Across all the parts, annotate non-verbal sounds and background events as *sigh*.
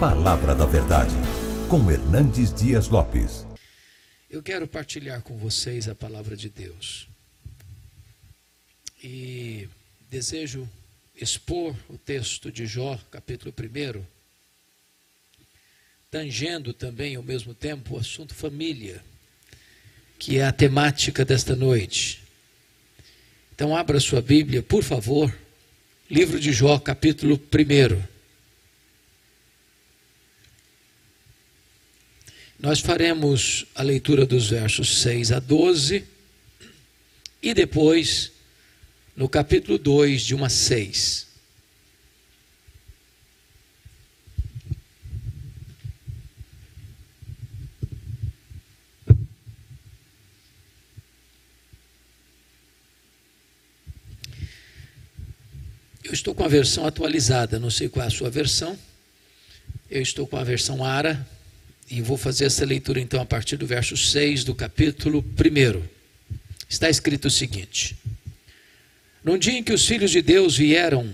Palavra da Verdade, com Hernandes Dias Lopes. Eu quero partilhar com vocês a palavra de Deus. E desejo expor o texto de Jó, capítulo 1, tangendo também ao mesmo tempo o assunto família, que é a temática desta noite. Então, abra sua Bíblia, por favor, livro de Jó, capítulo 1. Nós faremos a leitura dos versos 6 a 12 e depois no capítulo 2, de 1 a 6. Eu estou com a versão atualizada, não sei qual é a sua versão. Eu estou com a versão ARA, e vou fazer essa leitura então a partir do verso 6 do capítulo 1. Está escrito o seguinte: Num dia em que os filhos de Deus vieram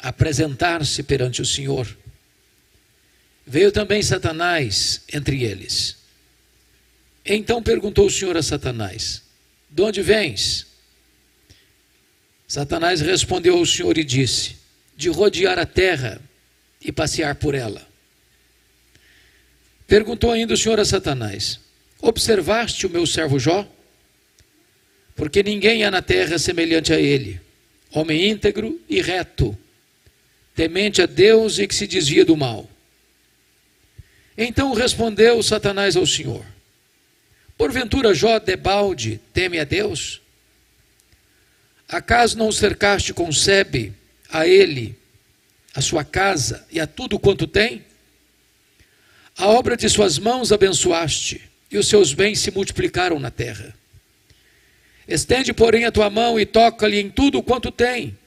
apresentar-se perante o Senhor, veio também Satanás entre eles. Então perguntou o Senhor a Satanás: De onde vens? Satanás respondeu ao Senhor e disse: De rodear a terra e passear por ela. Perguntou ainda o Senhor a Satanás: Observaste o meu servo Jó? Porque ninguém há na terra semelhante a ele, homem íntegro e reto, temente a Deus e que se desvia do mal. Então respondeu Satanás ao Senhor: Porventura Jó debalde teme a Deus? Acaso não cercaste com sebe a ele, a sua casa e a tudo quanto tem? A obra de suas mãos abençoaste, e os seus bens se multiplicaram na terra. Estende, porém, a tua mão e toca-lhe em tudo quanto tem,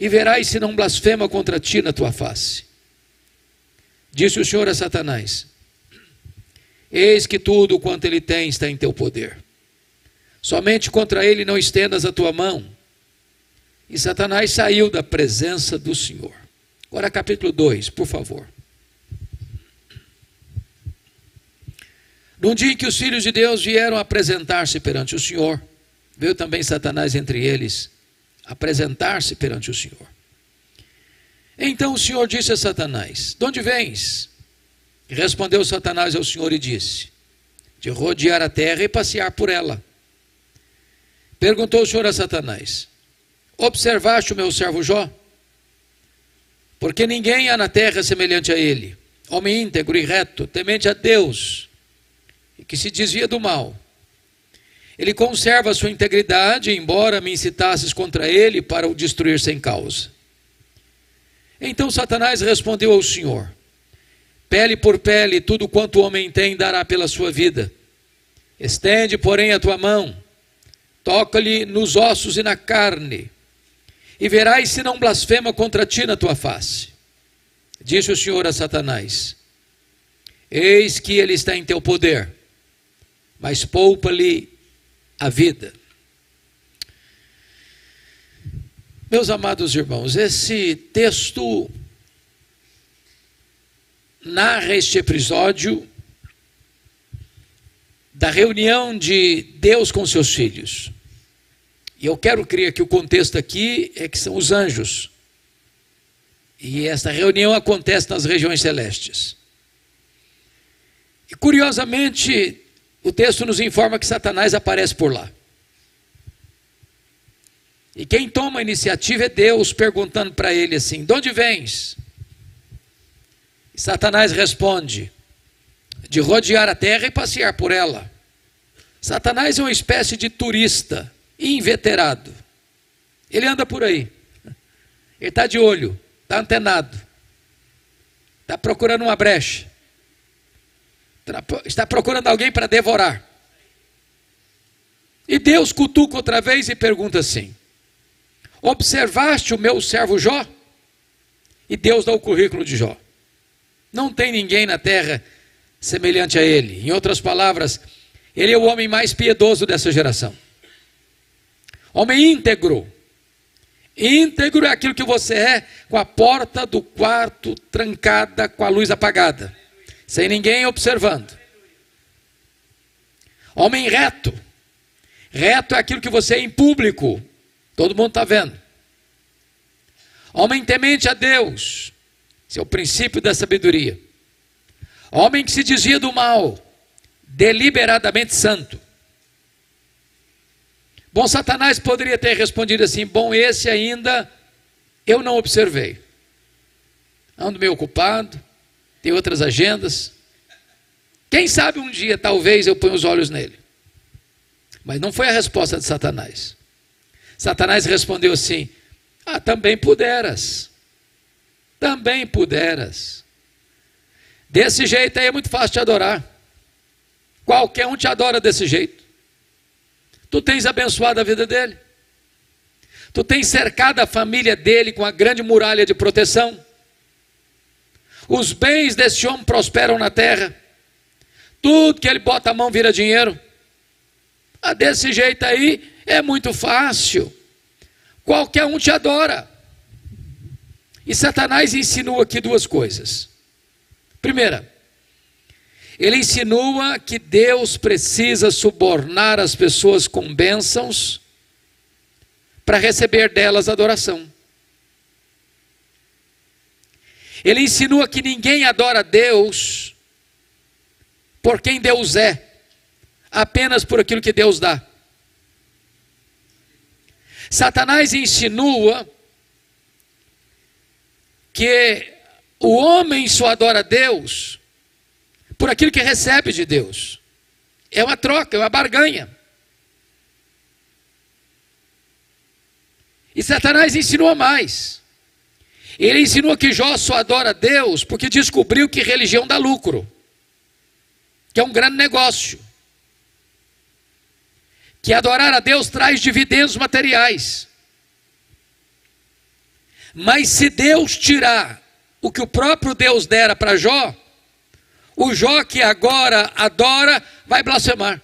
e verás se não blasfema contra ti na tua face. Disse o Senhor a Satanás: Eis que tudo quanto ele tem está em teu poder. Somente contra ele não estendas a tua mão. E Satanás saiu da presença do Senhor. Agora, capítulo 2, por favor. Num dia em que os filhos de Deus vieram apresentar-se perante o Senhor, veio também Satanás entre eles, apresentar-se perante o Senhor. Então o Senhor disse a Satanás: De onde vens? E respondeu Satanás ao Senhor e disse: De rodear a terra e passear por ela. Perguntou o Senhor a Satanás: Observaste o meu servo Jó? Porque ninguém há na terra semelhante a ele, homem íntegro e reto, temente a Deus que se desvia do mal. Ele conserva a sua integridade, embora me incitasses contra ele para o destruir sem causa. Então Satanás respondeu ao Senhor: Pele por pele, tudo quanto o homem tem dará pela sua vida. Estende, porém, a tua mão, toca-lhe nos ossos e na carne, e verás se não blasfema contra ti na tua face. Disse o Senhor a Satanás: Eis que ele está em teu poder mas poupa-lhe a vida. Meus amados irmãos, esse texto narra este episódio da reunião de Deus com seus filhos. E eu quero crer que o contexto aqui é que são os anjos. E esta reunião acontece nas regiões celestes. E curiosamente, o texto nos informa que Satanás aparece por lá. E quem toma a iniciativa é Deus, perguntando para ele assim: De onde vens? E Satanás responde: De rodear a terra e passear por ela. Satanás é uma espécie de turista inveterado. Ele anda por aí. Ele está de olho, está antenado, está procurando uma brecha está procurando alguém para devorar. E Deus cutuca outra vez e pergunta assim: Observaste o meu servo Jó? E Deus dá o currículo de Jó. Não tem ninguém na terra semelhante a ele. Em outras palavras, ele é o homem mais piedoso dessa geração. Homem íntegro. Íntegro é aquilo que você é, com a porta do quarto trancada, com a luz apagada, sem ninguém observando. Homem reto. Reto é aquilo que você é em público, todo mundo está vendo. Homem temente a Deus, esse é o princípio da sabedoria. Homem que se dizia do mal, deliberadamente santo. Bom, Satanás poderia ter respondido assim: bom, esse ainda eu não observei. Ando meio ocupado, tem outras agendas. Quem sabe um dia, talvez, eu ponha os olhos nele. Mas não foi a resposta de Satanás. Satanás respondeu assim: Ah, também puderas. Também puderas. Desse jeito aí é muito fácil te adorar. Qualquer um te adora desse jeito. Tu tens abençoado a vida dele. Tu tens cercado a família dele com a grande muralha de proteção. Os bens desse homem prosperam na terra. Tudo que ele bota a mão vira dinheiro. Ah, desse jeito aí é muito fácil. Qualquer um te adora. E Satanás insinua aqui duas coisas. Primeira, ele insinua que Deus precisa subornar as pessoas com bênçãos para receber delas adoração. Ele insinua que ninguém adora Deus por quem Deus é, apenas por aquilo que Deus dá. Satanás insinua que o homem só adora Deus por aquilo que recebe de Deus. É uma troca, é uma barganha. E Satanás ensinou mais. Ele ensinou que Jó só adora Deus porque descobriu que religião dá lucro, que é um grande negócio. Que adorar a Deus traz dividendos materiais. Mas se Deus tirar o que o próprio Deus dera para Jó, o Jó que agora adora vai blasfemar.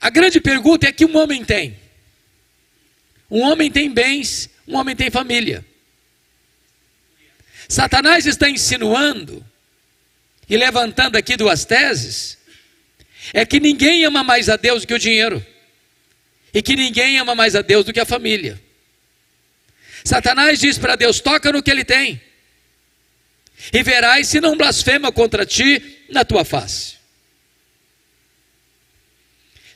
A grande pergunta é que um homem tem. Um homem tem bens, um homem tem família. Satanás está insinuando e levantando aqui duas teses, é que ninguém ama mais a Deus do que o dinheiro, e que ninguém ama mais a Deus do que a família. Satanás diz para Deus: toca no que ele tem e verás se não blasfema contra ti na tua face.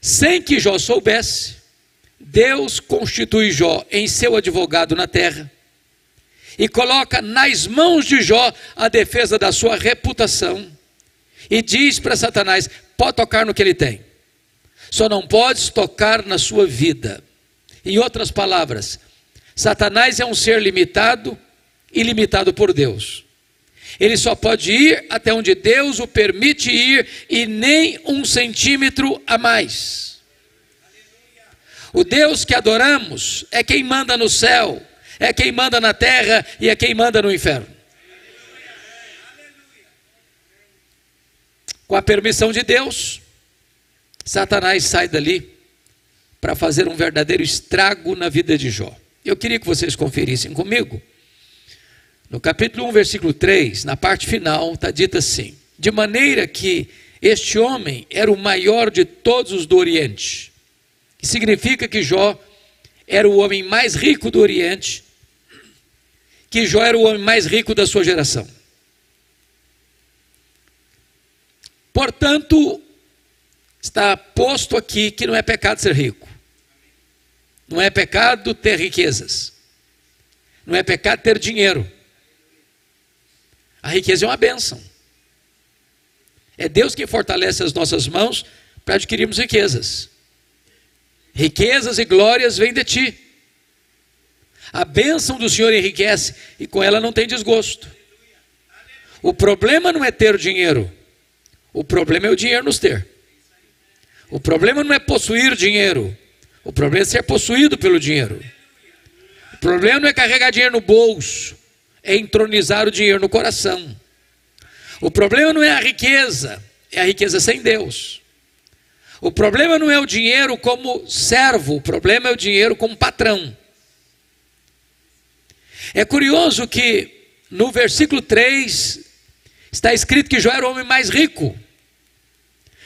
Sem que Jó soubesse, Deus constitui Jó em seu advogado na terra e coloca nas mãos de Jó a defesa da sua reputação e diz para Satanás: pode tocar no que ele tem, só não podes tocar na sua vida. Em outras palavras, Satanás é um ser limitado e limitado por Deus. Ele só pode ir até onde Deus o permite ir e nem um centímetro a mais. O Deus que adoramos é quem manda no céu, é quem manda na terra e é quem manda no inferno. Com a permissão de Deus, Satanás sai dali para fazer um verdadeiro estrago na vida de Jó. Eu queria que vocês conferissem comigo no capítulo 1, versículo 3, na parte final, está dito assim: De maneira que este homem era o maior de todos os do Oriente, que significa que Jó era o homem mais rico do Oriente, que Jó era o homem mais rico da sua geração. Portanto, está posto aqui que não é pecado ser rico, não é pecado ter riquezas, não é pecado ter dinheiro. A riqueza é uma bênção. É Deus quem fortalece as nossas mãos para adquirirmos riquezas. Riquezas e glórias vêm de ti. A bênção do Senhor enriquece e com ela não tem desgosto. O problema não é ter dinheiro, o problema é o dinheiro nos ter. O problema não é possuir dinheiro, o problema é ser possuído pelo dinheiro. O problema não é carregar dinheiro no bolso, é entronizar o dinheiro no coração. O problema não é a riqueza, é a riqueza sem Deus. O problema não é o dinheiro como servo, o problema é o dinheiro como patrão. É curioso que no versículo 3 está escrito que Jó era o homem mais rico.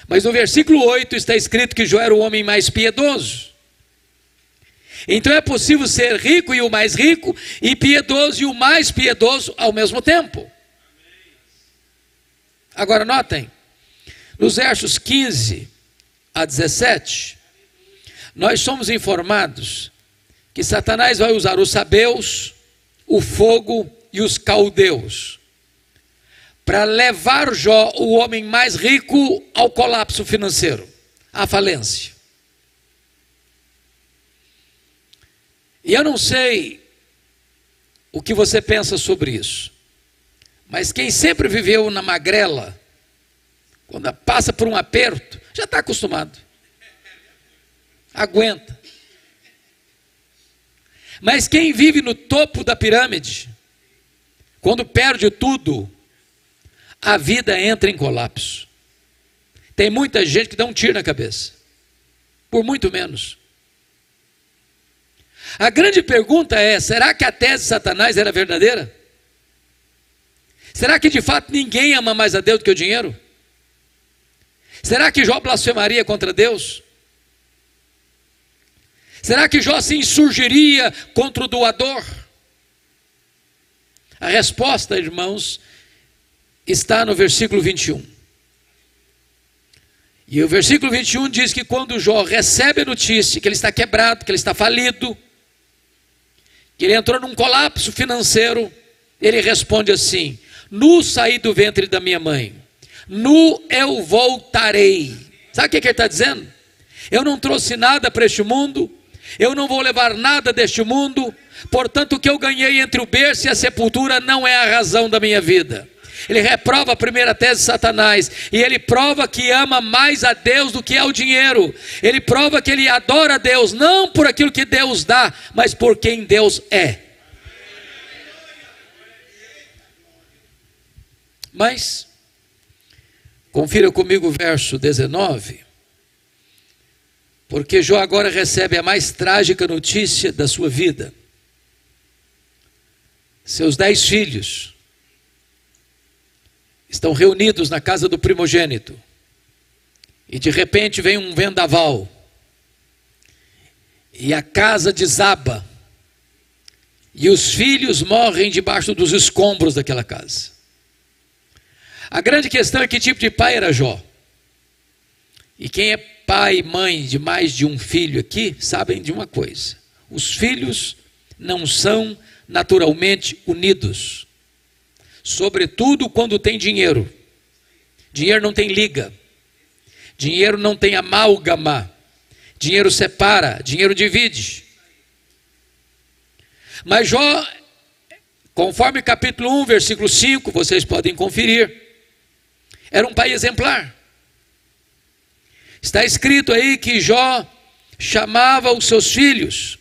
Mas no versículo 8 está escrito que Jó era o homem mais piedoso. Então é possível ser rico e o mais rico, e piedoso e o mais piedoso ao mesmo tempo. Agora notem, nos versos 15 a 17, nós somos informados que Satanás vai usar os sabeus, o fogo e os caldeus para levar Jó, o homem mais rico, ao colapso financeiro, à falência. E eu não sei o que você pensa sobre isso, mas quem sempre viveu na magrela, quando passa por um aperto, já está acostumado. Aguenta. Mas quem vive no topo da pirâmide, quando perde tudo, a vida entra em colapso. Tem muita gente que dá um tiro na cabeça, por muito menos. A grande pergunta é: será que a tese de Satanás era verdadeira? Será que de fato ninguém ama mais a Deus do que o dinheiro? Será que Jó blasfemaria contra Deus? Será que Jó se insurgiria contra o doador? A resposta, irmãos, está no versículo 21. E o versículo 21 diz que quando Jó recebe a notícia que ele está quebrado, que ele está falido, que ele entrou num colapso financeiro, ele responde assim: Nu saí do ventre da minha mãe, nu eu voltarei. Sabe o que, ele está dizendo? Eu não trouxe nada para este mundo, eu não vou levar nada deste mundo, portanto, o que eu ganhei entre o berço e a sepultura não é a razão da minha vida. Ele reprova a primeira tese de Satanás e ele prova que ama mais a Deus do que ao dinheiro. Ele prova que ele adora a Deus não por aquilo que Deus dá, mas por quem Deus é. Mas confira comigo o verso 19. Porque Jó agora recebe a mais trágica notícia da sua vida. Seus dez filhos estão reunidos na casa do primogênito. E de repente vem um vendaval. E a casa desaba. E os filhos morrem debaixo dos escombros daquela casa. A grande questão é que tipo de pai era Jó. E quem é pai e mãe de mais de um filho aqui sabem de uma coisa: os filhos não são naturalmente unidos sobretudo quando tem dinheiro. Dinheiro não tem liga, dinheiro não tem amálgama, dinheiro separa, dinheiro divide. Mas Jó, conforme capítulo 1, versículo 5, vocês podem conferir, era um pai exemplar. Está escrito aí que Jó chamava os seus filhos,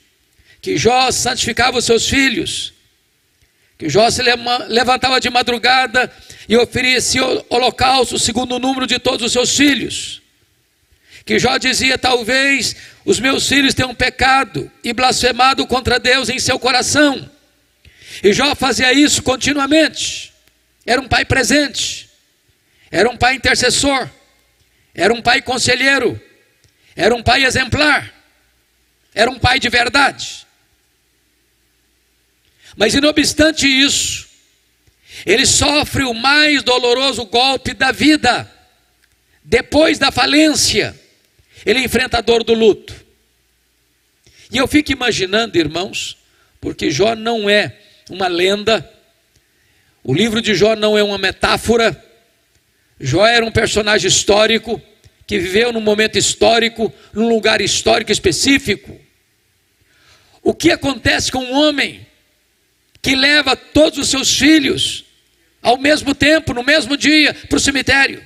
que Jó santificava os seus filhos, que Jó se levantava de madrugada e oferecia holocausto segundo o número de todos os seus filhos. Que Jó dizia: Talvez os meus filhos tenham pecado e blasfemado contra Deus em seu coração. E Jó fazia isso continuamente. Era um pai presente, era um pai intercessor, era um pai conselheiro, era um pai exemplar, era um pai de verdade. Mas, não obstante isso, ele sofre o mais doloroso golpe da vida. Depois da falência, ele enfrenta a dor do luto. E eu fico imaginando, irmãos, porque Jó não é uma lenda, o livro de Jó não é uma metáfora. Jó era um personagem histórico que viveu num momento histórico, num lugar histórico específico. O que acontece com um homem que leva todos os seus filhos ao mesmo tempo, no mesmo dia, para o cemitério.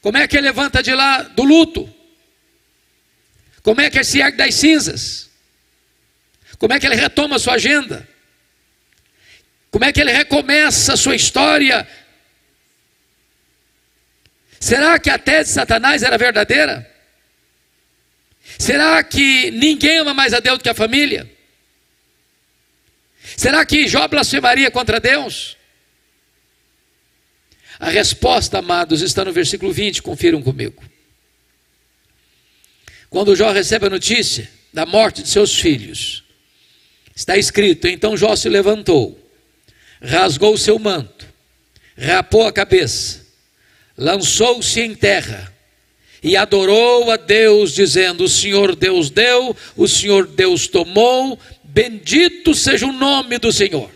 Como é que ele levanta de lá do luto? Como é que ele se ergue das cinzas? Como é que ele retoma a sua agenda? Como é que ele recomeça a sua história? Será que a tese de Satanás era verdadeira? Será que ninguém ama mais a Deus do que a família? Será que Jó blasfemaria contra Deus? A resposta, amados, está no versículo 20, confiram comigo. Quando Jó recebe a notícia da morte de seus filhos, está escrito: Então Jó se levantou, rasgou o seu manto, rapou a cabeça, lançou-se em terra e adorou a Deus, dizendo: O Senhor Deus deu, o Senhor Deus tomou, bendito seja o nome do Senhor.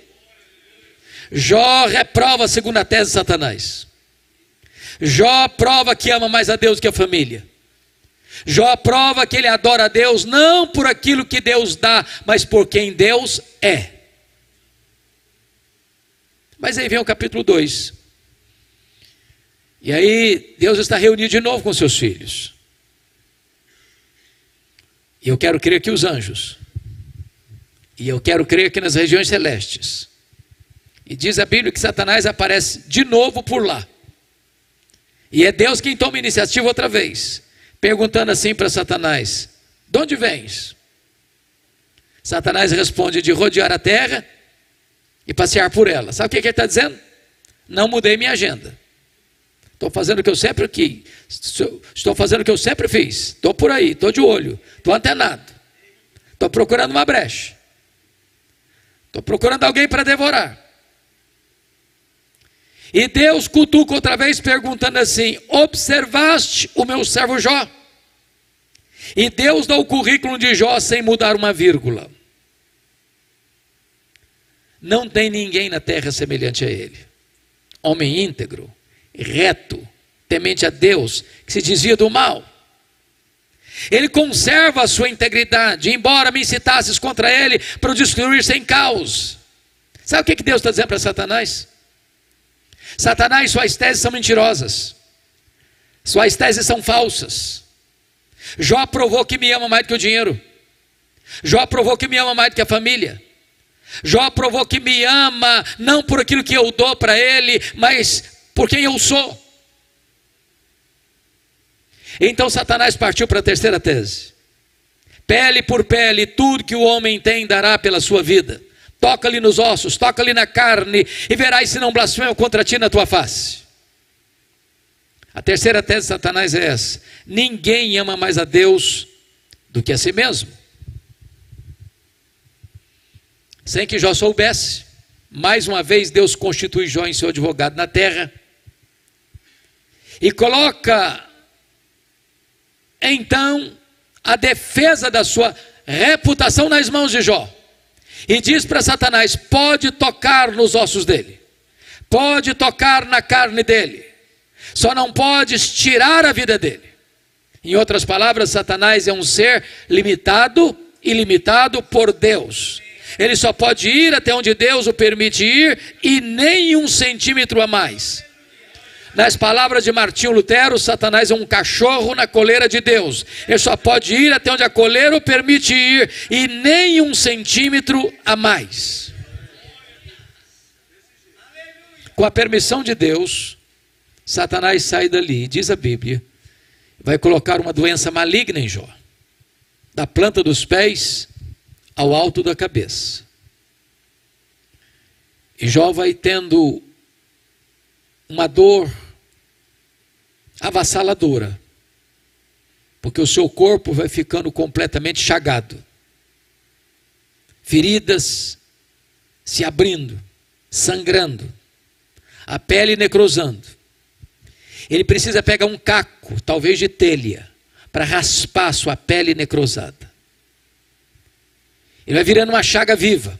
Jó reprova a segunda tese de Satanás. Jó prova que ama mais a Deus que a família. Jó prova que ele adora a Deus não por aquilo que Deus dá, mas por quem Deus é. Mas aí vem o capítulo 2. E aí Deus está reunido de novo com seus filhos. E eu quero crer que os anjos. E eu quero crer que nas regiões celestes. E diz a Bíblia que Satanás aparece de novo por lá. E é Deus quem toma iniciativa outra vez, perguntando assim para Satanás: De onde vens? Satanás responde: De rodear a terra e passear por ela. Sabe o que, que ele está dizendo? Não mudei minha agenda. Estou fazendo o que eu sempre quis. Estou fazendo o que eu sempre fiz. Estou por aí, estou de olho, estou antenado. Estou procurando uma brecha. Estou procurando alguém para devorar. E Deus cutuca outra vez, perguntando assim: Observaste o meu servo Jó? E Deus dá o currículo de Jó sem mudar uma vírgula. Não tem ninguém na terra semelhante a ele. Homem íntegro, reto, temente a Deus, que se desvia do mal. Ele conserva a sua integridade, embora me incitasses contra ele para o destruir sem caos. Sabe o que Deus está dizendo para Satanás? Satanás, suas teses são mentirosas, suas teses são falsas. Jó provou que me ama mais do que o dinheiro, Jó provou que me ama mais do que a família. Jó provou que me ama não por aquilo que eu dou para ele, mas por quem eu sou. Então Satanás partiu para a terceira tese. Pele por pele, tudo que o homem tem dará pela sua vida. Toca-lhe nos ossos, toca-lhe na carne, e verás se não blasfema contra ti na tua face. A terceira tese de Satanás é essa: ninguém ama mais a Deus do que a si mesmo. Sem que Jó soubesse, mais uma vez Deus constitui Jó em seu advogado na terra e coloca então a defesa da sua reputação nas mãos de Jó. E diz para Satanás: pode tocar nos ossos dele, pode tocar na carne dele, só não podes tirar a vida dele. Em outras palavras, Satanás é um ser limitado e limitado por Deus. Ele só pode ir até onde Deus o permite ir e nem um centímetro a mais. Nas palavras de Martinho Lutero, Satanás é um cachorro na coleira de Deus. Ele só pode ir até onde a coleira o permite ir e nem um centímetro a mais. Com a permissão de Deus, Satanás sai dali, diz a Bíblia, vai colocar uma doença maligna em Jó, da planta dos pés ao alto da cabeça. E Jó vai tendo uma dor avassaladora, porque o seu corpo vai ficando completamente chagado, feridas se abrindo, sangrando, a pele necrosando. Ele precisa pegar um caco, talvez de telha, para raspar sua pele necrosada. Ele vai virando uma chaga viva,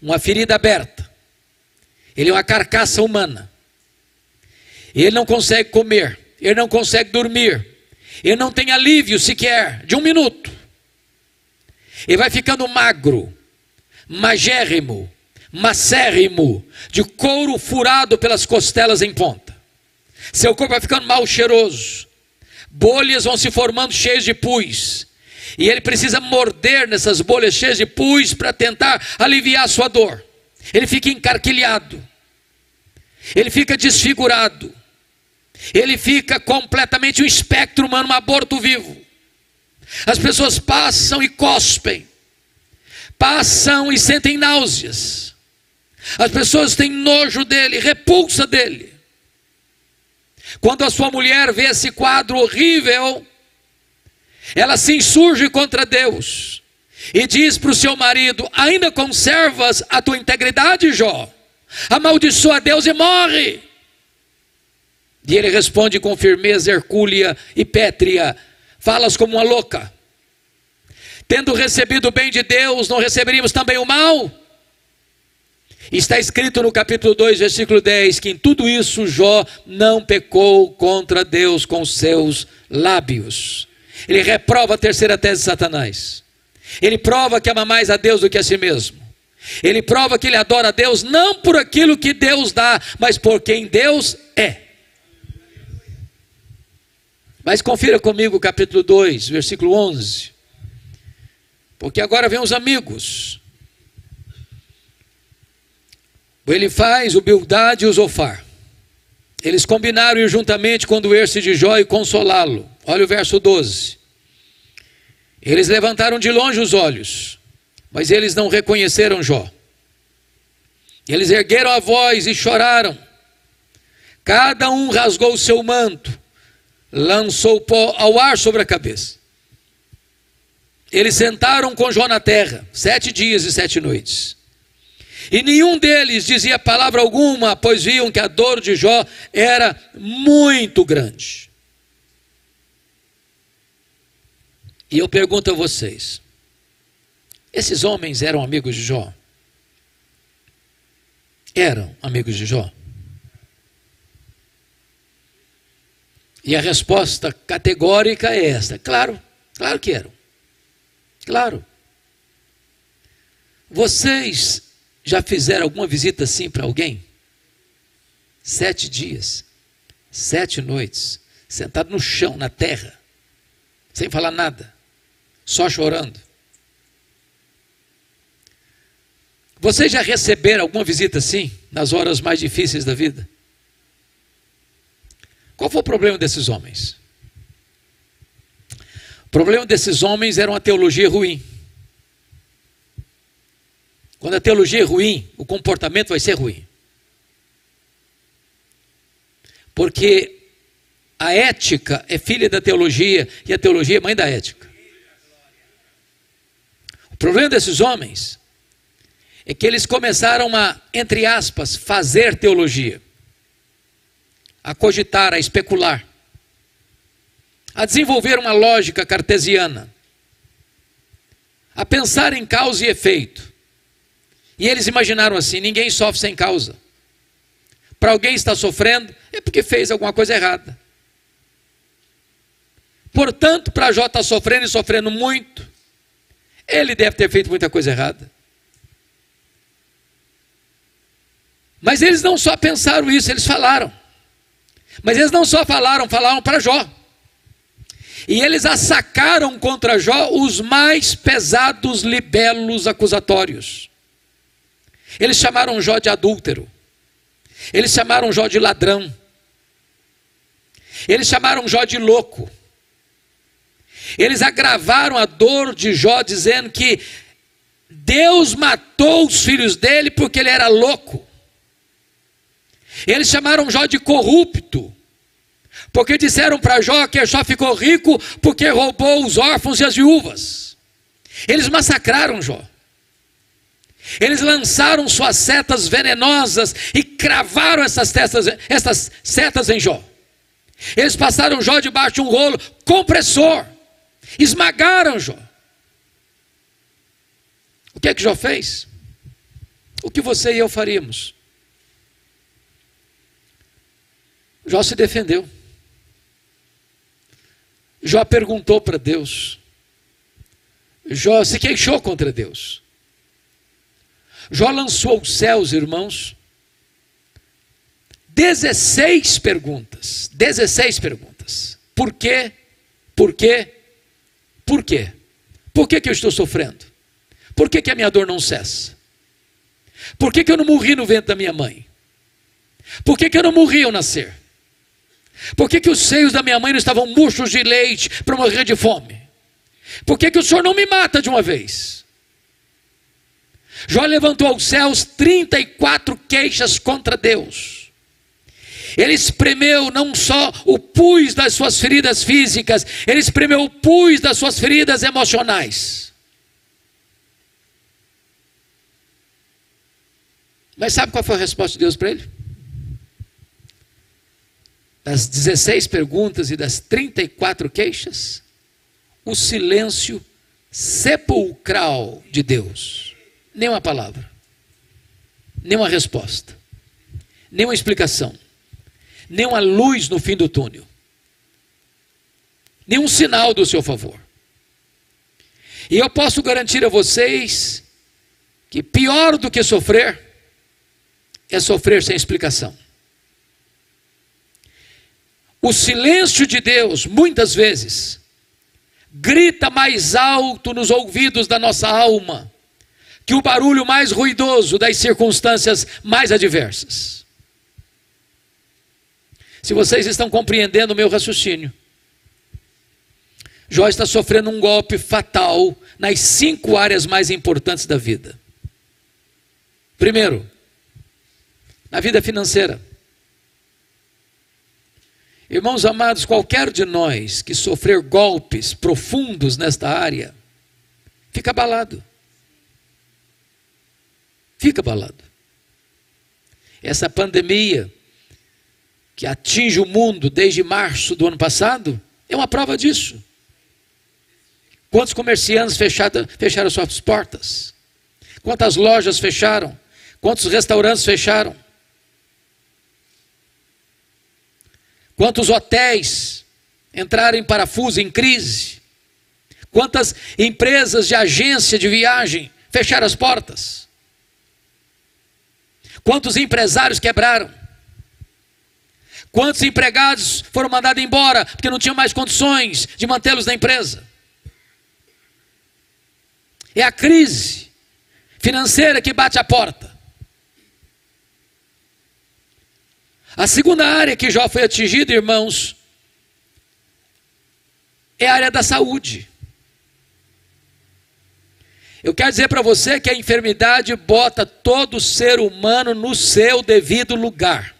uma ferida aberta. Ele é uma carcaça humana. Ele não consegue comer, ele não consegue dormir, ele não tem alívio sequer de um minuto. Ele vai ficando magro, magérrimo, macérrimo, de couro furado pelas costelas em ponta. Seu corpo vai ficando mal cheiroso, bolhas vão se formando cheias de pus, e ele precisa morder nessas bolhas cheias de pus para tentar aliviar a sua dor. Ele fica encarquilhado, ele fica desfigurado, Ele fica completamente um espectro humano, um aborto vivo. As pessoas passam e cospem, passam e sentem náuseas. As pessoas têm nojo dele, repulsa dele. Quando a sua mulher vê esse quadro horrível, ela se insurge contra Deus e diz para o seu marido: Ainda conservas a tua integridade, Jó? Amaldiçoa Deus e morre. E ele responde com firmeza, hercúlea e pétrea: Falas como uma louca. Tendo recebido o bem de Deus, não receberíamos também o mal? Está escrito no capítulo 2, versículo 10, que em tudo isso Jó não pecou contra Deus com seus lábios. Ele reprova a terceira tese de Satanás. Ele prova que ama mais a Deus do que a si mesmo. Ele prova que ele adora a Deus não por aquilo que Deus dá, mas por quem Deus é. Mas confira comigo o capítulo 2, versículo 11. Porque agora vem os amigos. Ele faz o Bildade e o Zofar. Eles combinaram ir juntamente conduir-se de Jó e consolá-lo. Olha o verso 12. Eles levantaram de longe os olhos, mas eles não reconheceram Jó. Eles ergueram a voz e choraram. Cada um rasgou o seu manto, lançou pó ao ar sobre a cabeça. Eles sentaram com Jó na terra, sete dias e sete noites. E nenhum deles dizia palavra alguma, pois viam que a dor de Jó era muito grande. E eu pergunto a vocês: esses homens eram amigos de Jó? Eram amigos de Jó? E a resposta categórica é esta: claro, claro que eram. Claro. Vocês já fizeram alguma visita assim para alguém? Sete dias, sete noites, sentado no chão, na terra, sem falar nada, só chorando. Vocês já receberam alguma visita assim, nas horas mais difíceis da vida? Qual foi o problema desses homens? O problema desses homens era uma teologia ruim. Quando a teologia é ruim, o comportamento vai ser ruim. Porque a ética é filha da teologia e a teologia é mãe da ética. O problema desses homens é que eles começaram a, entre aspas, fazer teologia, a cogitar, a especular, a desenvolver uma lógica cartesiana, a pensar em causa e efeito. E eles imaginaram assim: ninguém sofre sem causa. Para alguém estar sofrendo, é porque fez alguma coisa errada. Portanto, para Jó estar sofrendo e sofrendo muito, ele deve ter feito muita coisa errada. Mas eles não só pensaram isso, eles falaram. Mas eles não só falaram, falaram para Jó. E eles assacaram contra Jó os mais pesados libelos acusatórios. Eles chamaram Jó de adúltero. Eles chamaram Jó de ladrão. Eles chamaram Jó de louco. Eles agravaram a dor de Jó, dizendo que Deus matou os filhos dele porque ele era louco. Eles chamaram Jó de corrupto, porque disseram para Jó que Jó ficou rico porque roubou os órfãos e as viúvas. Eles massacraram Jó. Eles lançaram suas setas venenosas e cravaram essas, testas, essas setas em Jó. Eles passaram Jó debaixo de um rolo compressor, esmagaram Jó. O que é que Jó fez? O que você e eu faríamos? Jó se defendeu. Jó perguntou para Deus. Jó se queixou contra Deus. Jó lançou os céus, irmãos, 16 perguntas. 16 perguntas. Por quê? Por quê? Por quê? Por que, que eu estou sofrendo? Por que, que a minha dor não cessa? Por que, que eu não morri no ventre da minha mãe? Por que, que eu não morri ao nascer? Por que, que os seios da minha mãe não estavam murchos de leite para morrer de fome? Por que, que o Senhor não me mata de uma vez? Jó levantou aos céus 34 queixas contra Deus. Ele espremeu não só o pus das suas feridas físicas, ele espremeu o pus das suas feridas emocionais. Mas sabe qual foi a resposta de Deus para ele? Das 16 perguntas e das 34 queixas, o silêncio sepulcral de Deus. Nenhuma palavra, nenhuma resposta, nenhuma explicação, nenhuma luz no fim do túnel, nenhum sinal do seu favor. E eu posso garantir a vocês que pior do que sofrer é sofrer sem explicação. O silêncio de Deus, muitas vezes, grita mais alto nos ouvidos da nossa alma que o barulho mais ruidoso das circunstâncias mais adversas. Se vocês estão compreendendo o meu raciocínio, Jó está sofrendo um golpe fatal nas cinco áreas mais importantes da vida. Primeiro, na vida financeira. Irmãos amados, qualquer de nós que sofrer golpes profundos nesta área, fica abalado. Fica abalado. Essa pandemia que atinge o mundo desde março do ano passado é uma prova disso. Quantos comerciantes fecharam, fecharam suas portas? Quantas lojas fecharam? Quantos restaurantes fecharam? Quantos hotéis entraram em parafuso, em crise? Quantas empresas de agência de viagem fecharam as portas? Quantos empresários quebraram? Quantos empregados foram mandados embora porque não tinham mais condições de mantê-los na empresa? É a crise financeira que bate a porta. A segunda área que Jó foi atingido, irmãos, é a área da saúde. Eu quero dizer para você que a enfermidade bota todo ser humano no seu devido lugar.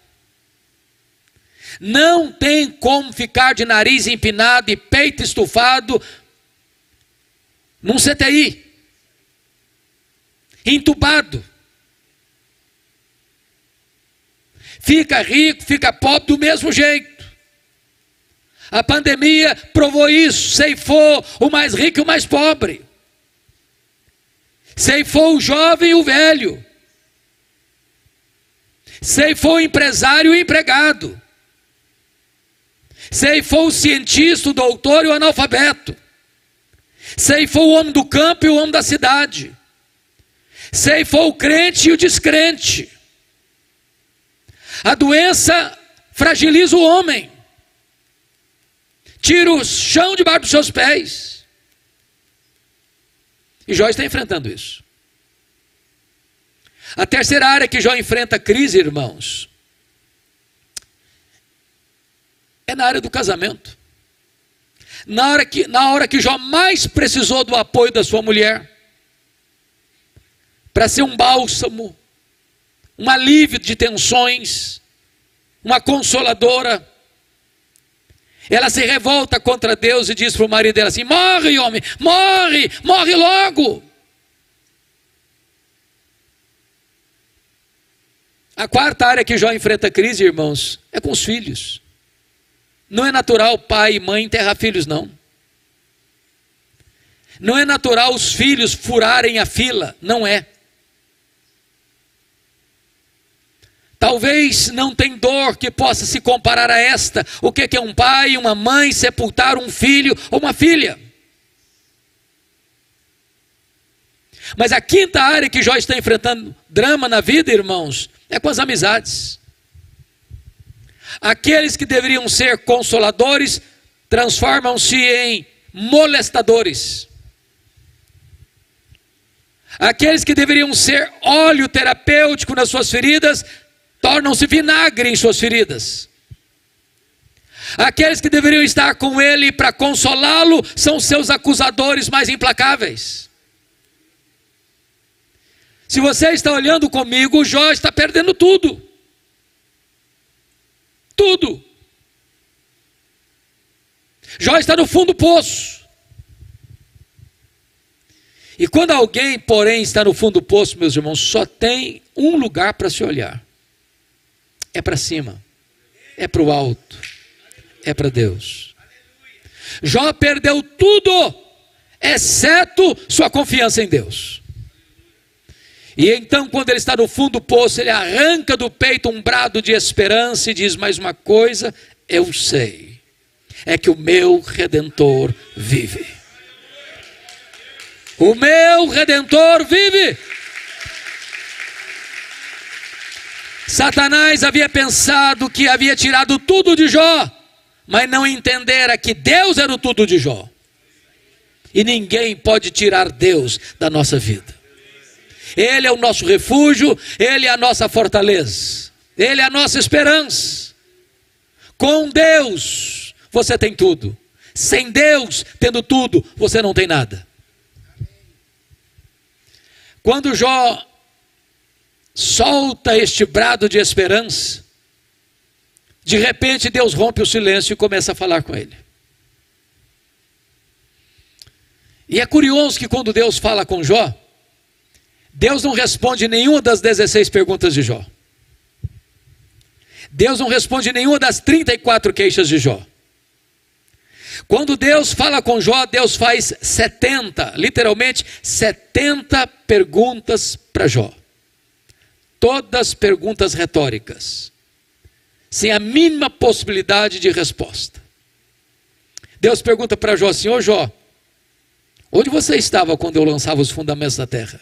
Não tem como ficar de nariz empinado e peito estufado num CTI, entubado. Fica rico, fica pobre do mesmo jeito. A pandemia provou isso, ceifou o mais rico e o mais pobre. Ceifou o jovem e o velho. Ceifou o empresário e o empregado. Ceifou o cientista, o doutor e o analfabeto. Ceifou o homem do campo e o homem da cidade. Ceifou o crente e o descrente. A doença fragiliza o homem, tira o chão debaixo dos seus pés. E Jó está enfrentando isso. A terceira área que Jó enfrenta crise, irmãos, é na área do casamento. Na hora que, na hora que Jó mais precisou do apoio da sua mulher, para ser um bálsamo, um alívio de tensões, uma consoladora. Ela se revolta contra Deus e diz para o marido dela assim: morre, homem, morre, morre logo. A quarta área que Jó enfrenta crise, irmãos, é com os filhos. Não é natural pai e mãe enterrar filhos, não. Não é natural os filhos furarem a fila, não é. Talvez não tem dor que possa se comparar a esta. O que é um pai, uma mãe sepultar um filho ou uma filha? Mas a quinta área que Jó está enfrentando drama na vida, irmãos, é com as amizades. Aqueles que deveriam ser consoladores transformam-se em molestadores. Aqueles que deveriam ser óleo terapêutico nas suas feridas tornam-se vinagre em suas feridas. Aqueles que deveriam estar com ele para consolá-lo são seus acusadores mais implacáveis. Se você está olhando comigo, Jó está perdendo tudo. Tudo. Jó está no fundo do poço. E quando alguém, porém, está no fundo do poço, meus irmãos, só tem um lugar para se olhar: é para cima, é para o alto, é para Deus. Jó perdeu tudo, exceto sua confiança em Deus. E então, quando ele está no fundo do poço, ele arranca do peito um brado de esperança e diz: Mais uma coisa, eu sei, é que o meu redentor vive. O meu redentor vive. Satanás havia pensado que havia tirado tudo de Jó, mas não entendera que Deus era o tudo de Jó. E ninguém pode tirar Deus da nossa vida. Ele é o nosso refúgio, Ele é a nossa fortaleza, Ele é a nossa esperança. Com Deus você tem tudo, sem Deus tendo tudo, você não tem nada. Quando Jó solta este brado de esperança, de repente Deus rompe o silêncio e começa a falar com ele. E é curioso que quando Deus fala com Jó, Deus não responde nenhuma das 16 perguntas de Jó. Deus não responde nenhuma das 34 queixas de Jó. Quando Deus fala com Jó, Deus faz 70, literalmente 70 perguntas para Jó. Todas perguntas retóricas, sem a mínima possibilidade de resposta. Deus pergunta para Jó assim: Ô Jó, onde você estava quando eu lançava os fundamentos da terra?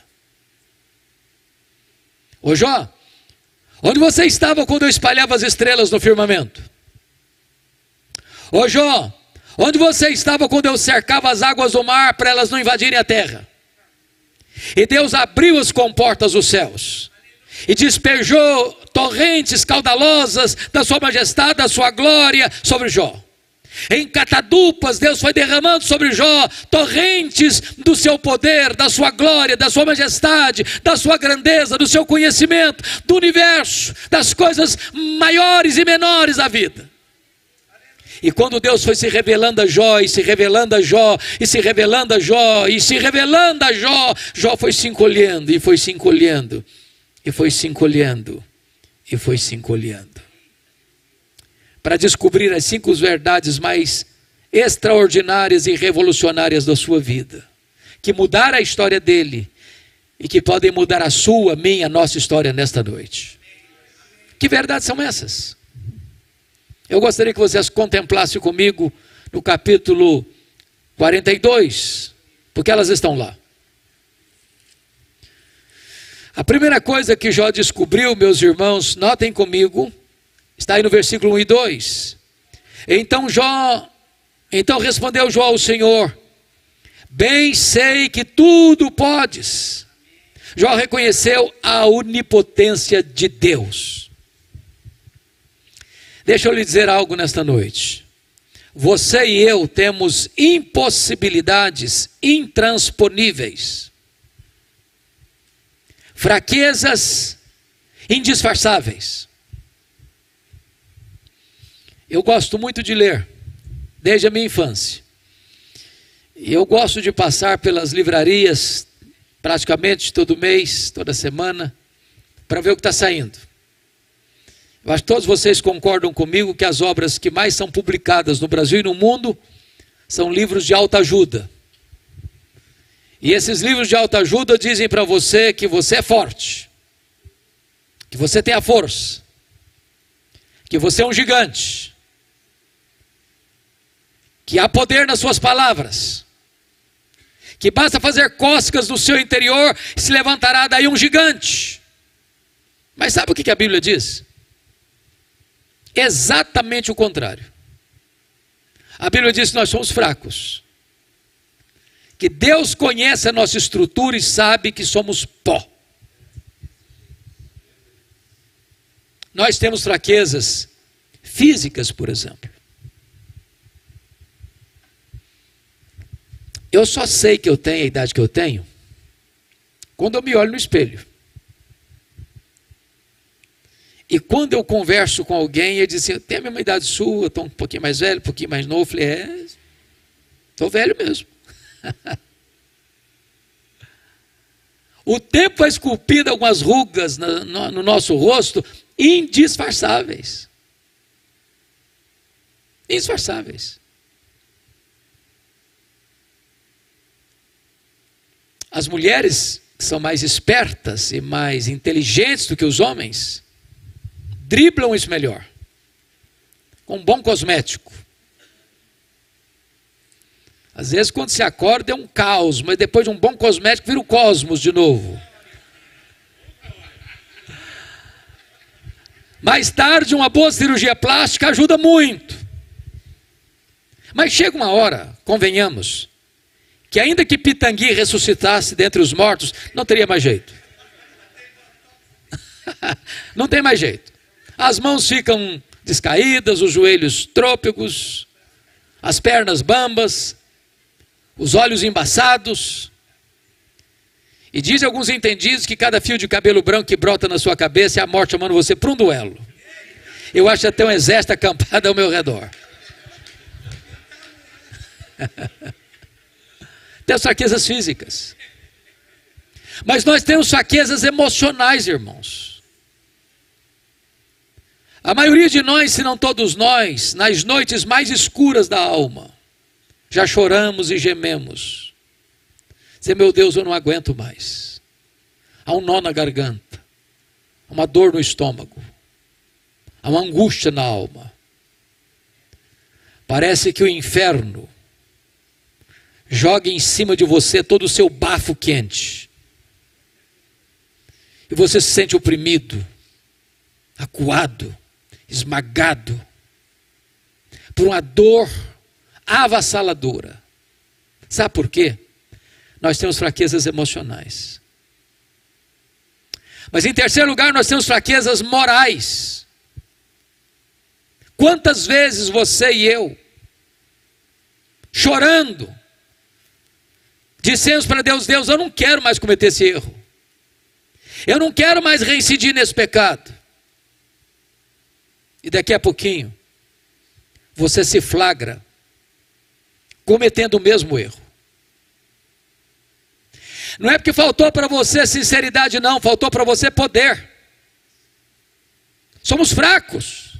Ô Jó, onde você estava quando eu espalhava as estrelas no firmamento? Ô Jó, onde você estava quando eu cercava as águas do mar para elas não invadirem a terra? E Deus abriu as comportas dos céus e despejou torrentes caudalosas da sua majestade, da sua glória sobre Jó. Em catadupas, Deus foi derramando sobre Jó torrentes do seu poder, da sua glória, da sua majestade, da sua grandeza, do seu conhecimento, do universo, das coisas maiores e menores da vida. E quando Deus foi se revelando a Jó, e se revelando a Jó, e se revelando a Jó, e se revelando a Jó, Jó foi se encolhendo, e foi se encolhendo, e foi se encolhendo, e foi se encolhendo. Para descobrir as cinco verdades mais extraordinárias e revolucionárias da sua vida, que mudaram a história dele e que podem mudar a sua, minha, nossa história nesta noite. Que verdades são essas? Eu gostaria que vocês contemplassem comigo no capítulo 42, porque elas estão lá. A primeira coisa que Jó descobriu, meus irmãos, notem comigo, está aí no versículo 1 e 2. Então Jó, então respondeu Jó ao Senhor: Bem sei que tudo podes. Jó reconheceu a onipotência de Deus. Deixa eu lhe dizer algo nesta noite. Você e eu temos impossibilidades intransponíveis, fraquezas indisfarçáveis. Eu gosto muito de ler, desde a minha infância. E eu gosto de passar pelas livrarias praticamente todo mês, toda semana, para ver o que está saindo. Eu acho que todos vocês concordam comigo que as obras que mais são publicadas no Brasil e no mundo são livros de alta ajuda. E esses livros de alta ajuda dizem para você que você é forte, que você tem a força, que você é um gigante, que há poder nas suas palavras, que basta fazer cócegas no seu interior e se levantará daí um gigante. Mas sabe o que a Bíblia diz? Exatamente o contrário. A Bíblia diz que nós somos fracos que Deus conhece a nossa estrutura e sabe que somos pó. Nós temos fraquezas físicas, por exemplo. Eu só sei que eu tenho a idade que eu tenho quando eu me olho no espelho. E quando eu converso com alguém, ele diz assim, eu tenho a mesma idade sua, estou um pouquinho mais velho, um pouquinho mais novo. Eu falei, é, estou velho mesmo o tempo vai esculpindo algumas rugas no, no, no nosso rosto indisfarçáveis. Indisfarçáveis. As mulheres que são mais espertas e mais inteligentes do que os homens, driblam isso melhor. Com um bom cosmético. Às vezes, quando se acorda, é um caos, mas depois de um bom cosmético, vira o cosmos de novo. Mais tarde, uma boa cirurgia plástica ajuda muito. Mas chega uma hora, convenhamos, que ainda que Pitangui ressuscitasse dentre os mortos, não teria mais jeito. *laughs* não tem mais jeito. As mãos ficam descaídas, os joelhos trôpegos, as pernas bambas, os olhos embaçados. E dizem alguns entendidos que cada fio de cabelo branco que brota na sua cabeça é a morte chamando você para um duelo. Eu acho até um exército acampado ao meu redor. *laughs* Tem as fraquezas físicas. Mas nós temos fraquezas emocionais, irmãos. A maioria de nós, se não todos nós, nas noites mais escuras da alma, já choramos e gememos. Dizer, meu Deus, eu não aguento mais. Há um nó na garganta, há uma dor no estômago, há uma angústia na alma. Parece que o inferno joga em cima de você todo o seu bafo quente. E você se sente oprimido, acuado, esmagado por uma dor avassaladora. Sabe por quê? Nós temos fraquezas emocionais. Mas em terceiro lugar, nós temos fraquezas morais. Quantas vezes você e eu, chorando, Dissemos para Deus: Deus, eu não quero mais cometer esse erro. Eu não quero mais reincidir nesse pecado. E daqui a pouquinho, você se flagra cometendo o mesmo erro. Não é porque faltou para você sinceridade, não, faltou para você poder. Somos fracos.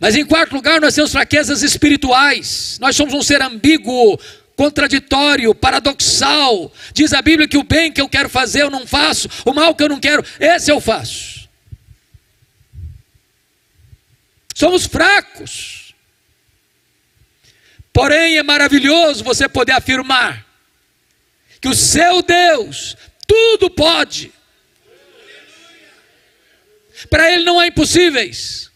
Mas em quarto lugar, nós temos fraquezas espirituais. Nós somos um ser ambíguo, contraditório, paradoxal. Diz a Bíblia que o bem que eu quero fazer eu não faço, o mal que eu não quero, esse eu faço. Somos fracos. Porém, é maravilhoso você poder afirmar que o seu Deus tudo pode. Para Ele não há impossíveis.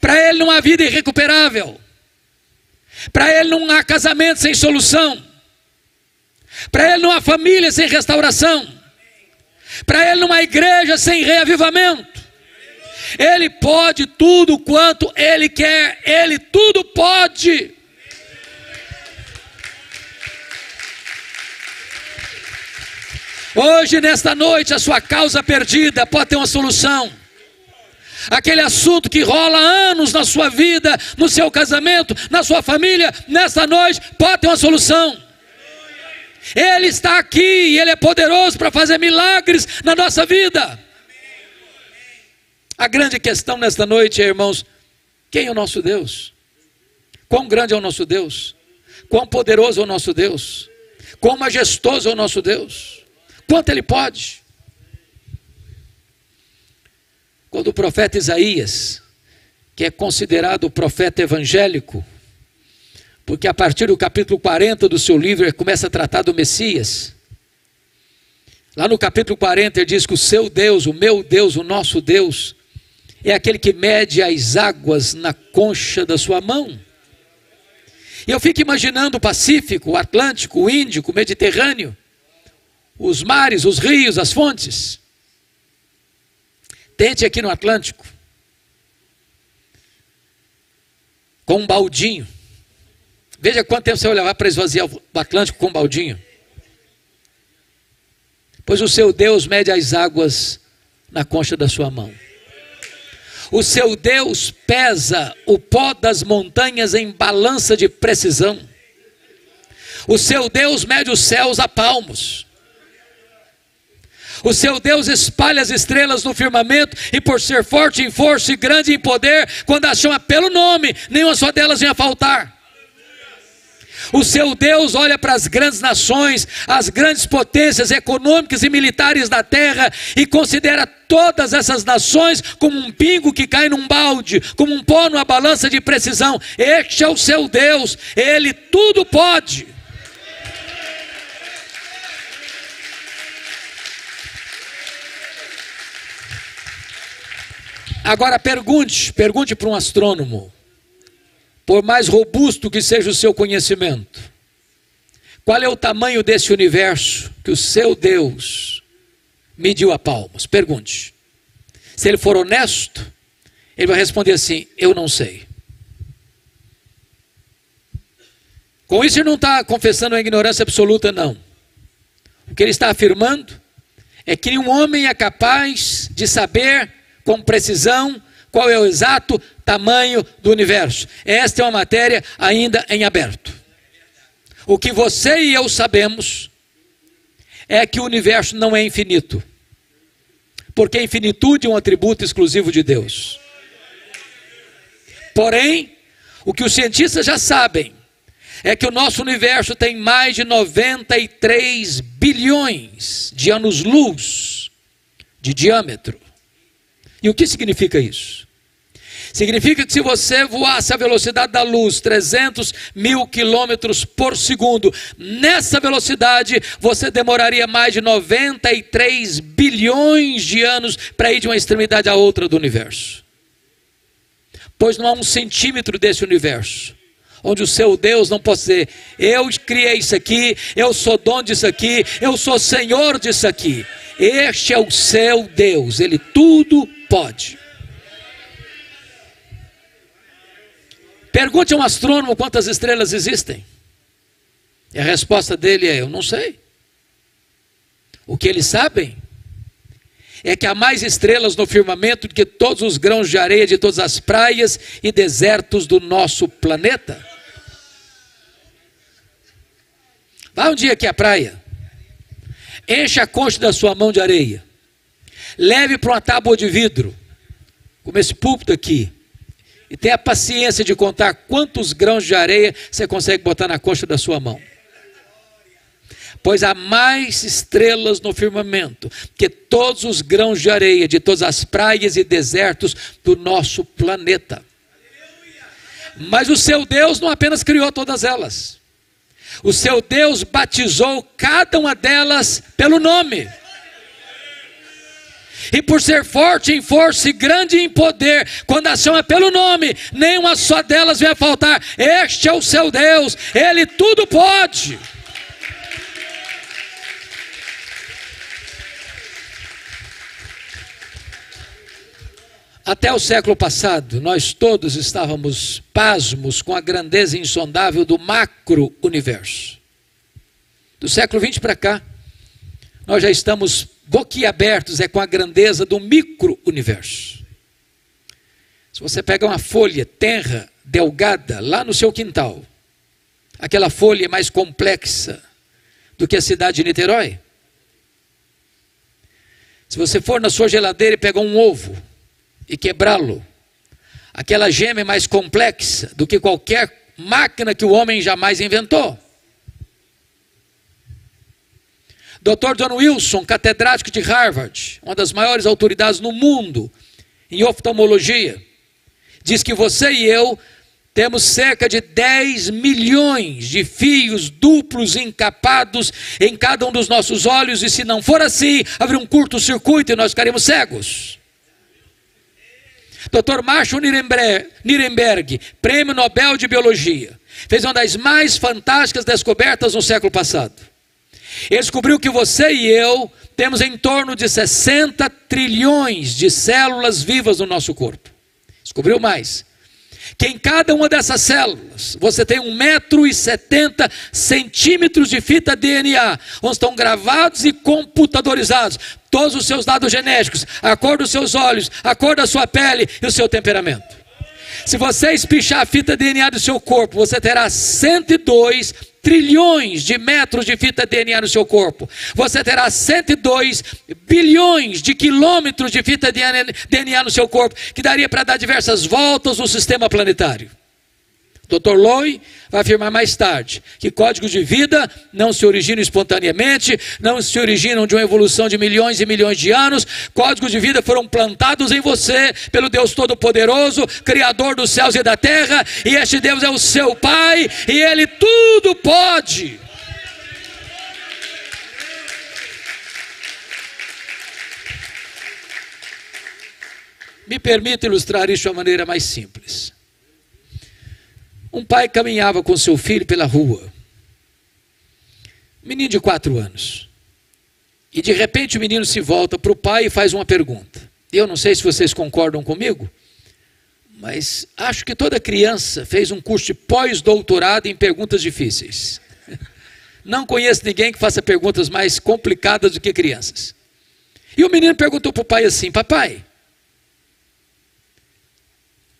Para ele não há vida irrecuperável. Para ele não há casamento sem solução. Para ele não há família sem restauração. Para ele não há igreja sem reavivamento. Ele pode tudo quanto ele quer, ele tudo pode. Hoje, nesta noite, a sua causa perdida pode ter uma solução aquele assunto que rola anos na sua vida, no seu casamento, na sua família, nesta noite, pode ter uma solução. Ele está aqui e Ele é poderoso para fazer milagres na nossa vida. A grande questão nesta noite é, irmãos, quem é o nosso Deus? Quão grande é o nosso Deus? Quão poderoso é o nosso Deus? Quão majestoso é o nosso Deus? Quanto Ele pode? Quando o profeta Isaías, que é considerado o profeta evangélico, porque a partir do capítulo 40 do seu livro ele começa a tratar do Messias. Lá no capítulo 40 ele diz que o seu Deus, o meu Deus, o nosso Deus, é aquele que mede as águas na concha da sua mão. E eu fico imaginando o Pacífico, o Atlântico, o Índico, o Mediterrâneo, os mares, os rios, as fontes. Tente aqui no Atlântico, com um baldinho, Veja quanto tempo você vai levar para esvaziar o Atlântico com um baldinho. Pois o seu Deus mede as águas na concha da sua mão. O seu Deus pesa o pó das montanhas em balança de precisão. O seu Deus mede os céus a palmos. O seu Deus espalha as estrelas no firmamento, e por ser forte em força e grande em poder, quando a chama pelo nome, nenhuma só delas vem a faltar. O seu Deus olha para as grandes nações, as grandes potências econômicas e militares da terra e considera todas essas nações como um pingo que cai num balde, como um pó numa balança de precisão. Este é o seu Deus, ele tudo pode. Agora pergunte, pergunte para um astrônomo, por mais robusto que seja o seu conhecimento, qual é o tamanho desse universo que o seu Deus mediu a palmas? Pergunte. Se ele for honesto, ele vai responder assim: Eu não sei. Com isso, ele não está confessando a ignorância absoluta, não. O que ele está afirmando é que nenhum homem é capaz de saber com precisão qual é o exato tamanho do universo. Esta é uma matéria ainda em aberto. O que você e eu sabemos é que o universo não é infinito, porque a infinitude é um atributo exclusivo de Deus. Porém, o que os cientistas já sabem é que o nosso universo tem mais de 93 bilhões de anos-luz de diâmetro. E o que significa isso? Significa que se você voasse a velocidade da luz, 300 mil quilômetros por segundo, nessa velocidade você demoraria mais de 93 bilhões de anos para ir de uma extremidade à outra do universo. Pois não há um centímetro desse universo onde o seu Deus não pode dizer: Eu criei isso aqui, eu sou dono disso aqui, eu sou senhor disso aqui. Este é o seu Deus, ele tudo pode. Pergunte a um astrônomo quantas estrelas existem. E a resposta dele é: Eu não sei. O que eles sabem é que há mais estrelas no firmamento do que todos os grãos de areia de todas as praias e desertos do nosso planeta. Vá um dia aqui à praia, encha a concha da sua mão de areia, leve para uma tábua de vidro, como esse púlpito aqui, e tenha paciência de contar quantos grãos de areia você consegue botar na coxa da sua mão. Pois há mais estrelas no firmamento que todos os grãos de areia de todas as praias e desertos do nosso planeta. Mas o seu Deus não apenas criou todas elas, o seu Deus batizou cada uma delas pelo nome. E por ser forte em força e grande em poder, quando a chama pelo nome, nenhuma só delas vai faltar. Este é o seu Deus, ele tudo pode. Até o século passado, nós todos estávamos pasmos com a grandeza insondável do macro-universo. Do século XX para cá, nós já estamos boquiabertos é com a grandeza do micro-universo. Se você pega uma folha tenra, delgada, lá no seu quintal, aquela folha é mais complexa do que a cidade de Niterói. Se você for na sua geladeira e pegar um ovo e quebrá-lo, aquela gema é mais complexa do que qualquer máquina que o homem jamais inventou. Dr. John Wilson, catedrático de Harvard, uma das maiores autoridades no mundo em oftalmologia, diz que você e eu temos cerca de 10 milhões de fios duplos encapados em cada um dos nossos olhos, e se não for assim, haverá um curto-circuito e nós ficaremos cegos. Dr. Marshall Nirenberg, prêmio Nobel de Biologia, fez uma das mais fantásticas descobertas no século passado. Ele descobriu que você e eu temos em torno de 60 trilhões de células vivas no nosso corpo. Descobriu mais. que em cada uma dessas células você tem 1,70m centímetros de fita DNA, onde estão gravados e computadorizados todos os seus dados genéticos, a cor dos seus olhos, a cor da sua pele e o seu temperamento. Se você espichar a fita DNA do seu corpo, você terá 102 trilhões de metros de fita DNA no seu corpo. Você terá 102 bilhões de quilômetros de fita DNA no seu corpo, que daria para dar diversas voltas no sistema planetário. Dr. Loy vai afirmar mais tarde que códigos de vida não se originam espontaneamente, não se originam de uma evolução de milhões e milhões de anos. Códigos de vida foram plantados em você pelo Deus Todo-Poderoso, Criador dos céus e da terra, e este Deus é o seu Pai, e Ele tudo pode. Me permita ilustrar isso de uma maneira mais simples. Um pai caminhava com seu filho pela rua. Menino de quatro anos. E de repente o menino se volta para o pai e faz uma pergunta. Eu não sei se vocês concordam comigo, mas acho que toda criança fez um curso de pós-doutorado em perguntas difíceis. Não conheço ninguém que faça perguntas mais complicadas do que crianças. E o menino perguntou para o pai assim: Papai,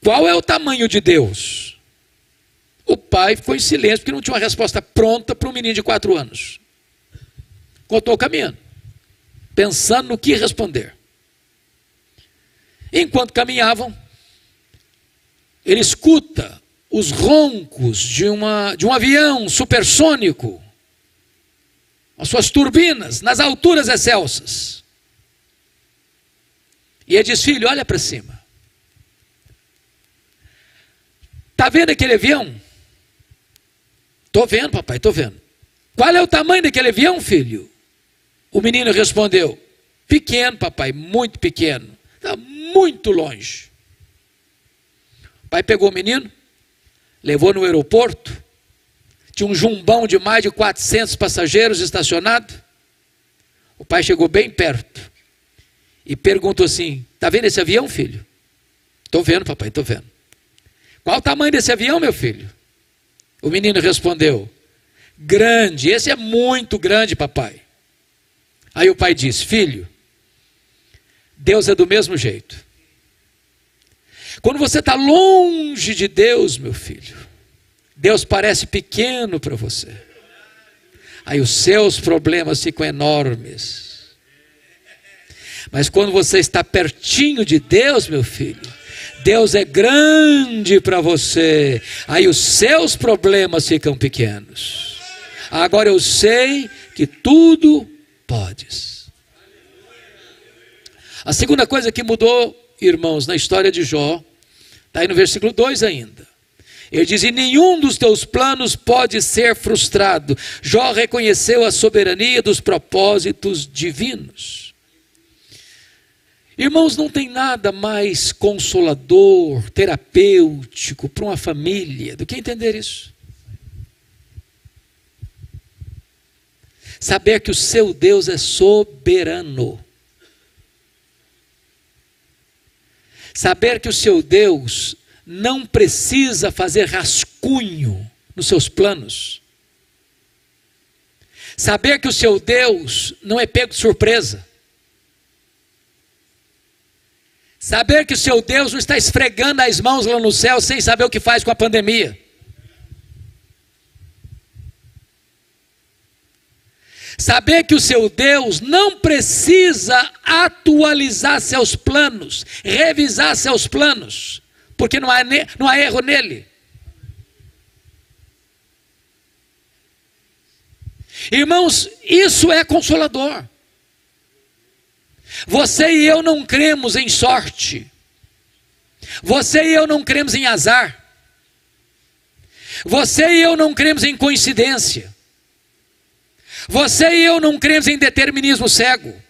qual é o tamanho de Deus? O pai ficou em silêncio porque não tinha uma resposta pronta para um menino de quatro anos. Continuou caminhando, pensando no que responder. Enquanto caminhavam, ele escuta os roncos de, uma, de um avião supersônico, as suas turbinas nas alturas excelsas. E ele diz: Filho, olha para cima. Está vendo aquele avião? Estou vendo, papai, estou vendo. Qual é o tamanho daquele avião, filho? O menino respondeu: Pequeno, papai, muito pequeno. Está muito longe. O pai pegou o menino, levou no aeroporto. Tinha um jumbão de mais de 400 passageiros estacionado. O pai chegou bem perto e perguntou assim: Está vendo esse avião, filho? Estou vendo, papai, estou vendo. Qual o tamanho desse avião, meu filho? O menino respondeu: Grande, esse é muito grande, papai. Aí o pai disse: Filho, Deus é do mesmo jeito. Quando você está longe de Deus, meu filho, Deus parece pequeno para você. Aí os seus problemas ficam enormes. Mas quando você está pertinho de Deus, meu filho, Deus é grande para você, aí os seus problemas ficam pequenos. Agora eu sei que tudo podes. A segunda coisa que mudou, irmãos, na história de Jó, está aí no versículo 2 ainda. Ele diz: E nenhum dos teus planos pode ser frustrado. Jó reconheceu a soberania dos propósitos divinos. Irmãos, não tem nada mais consolador, terapêutico para uma família do que entender isso. Saber que o seu Deus é soberano. Saber que o seu Deus não precisa fazer rascunho nos seus planos. Saber que o seu Deus não é pego de surpresa. Saber que o seu Deus não está esfregando as mãos lá no céu sem saber o que faz com a pandemia. Saber que o seu Deus não precisa atualizar seus planos, revisar seus planos, porque não há, não há erro nele. Irmãos, isso é consolador. Você e eu não cremos em sorte. Você e eu não cremos em azar. Você e eu não cremos em coincidência. Você e eu não cremos em determinismo cego.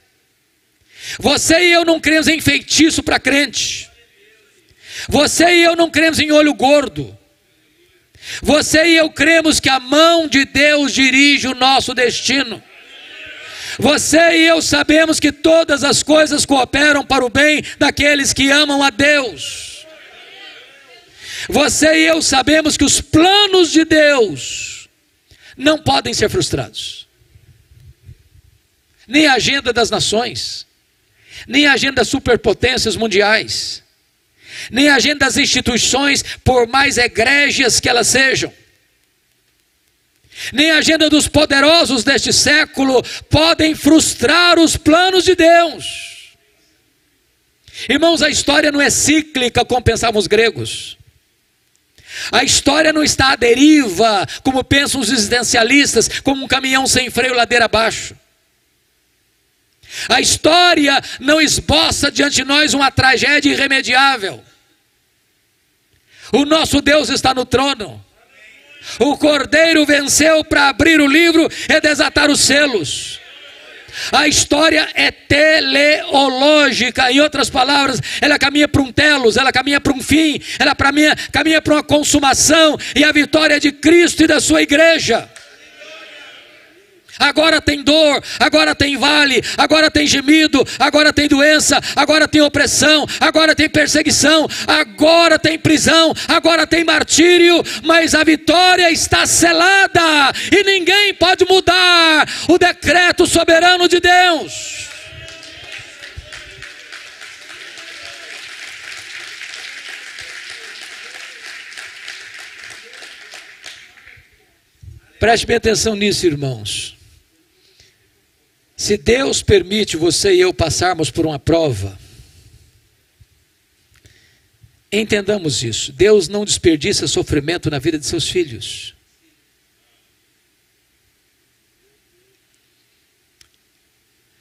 Você e eu não cremos em feitiço para crente. Você e eu não cremos em olho gordo. Você e eu cremos que a mão de Deus dirige o nosso destino. Você e eu sabemos que todas as coisas cooperam para o bem daqueles que amam a Deus. Você e eu sabemos que os planos de Deus não podem ser frustrados. Nem a agenda das nações, nem a agenda das superpotências mundiais, nem a agenda das instituições, por mais egrégias que elas sejam, nem a agenda dos poderosos deste século podem frustrar os planos de Deus. Irmãos, a história não é cíclica como pensavam os gregos. A história não está à deriva, como pensam os existencialistas, como um caminhão sem freio ladeira abaixo. A história não esboça diante de nós uma tragédia irremediável. O nosso Deus está no trono. O cordeiro venceu para abrir o livro e desatar os selos. A história é teleológica, em outras palavras, ela caminha para um telos, ela caminha para um fim, ela caminha, caminha para uma consumação. E a vitória de Cristo e da sua igreja agora tem dor, agora tem vale, agora tem gemido, agora tem doença, agora tem opressão, agora tem perseguição, agora tem prisão, agora tem martírio, mas a vitória está selada e ninguém pode mudar o decreto soberano de Deus. Preste bem atenção nisso, irmãos. Se Deus permite você e eu passarmos por uma prova, entendamos isso. Deus não desperdiça sofrimento na vida de seus filhos.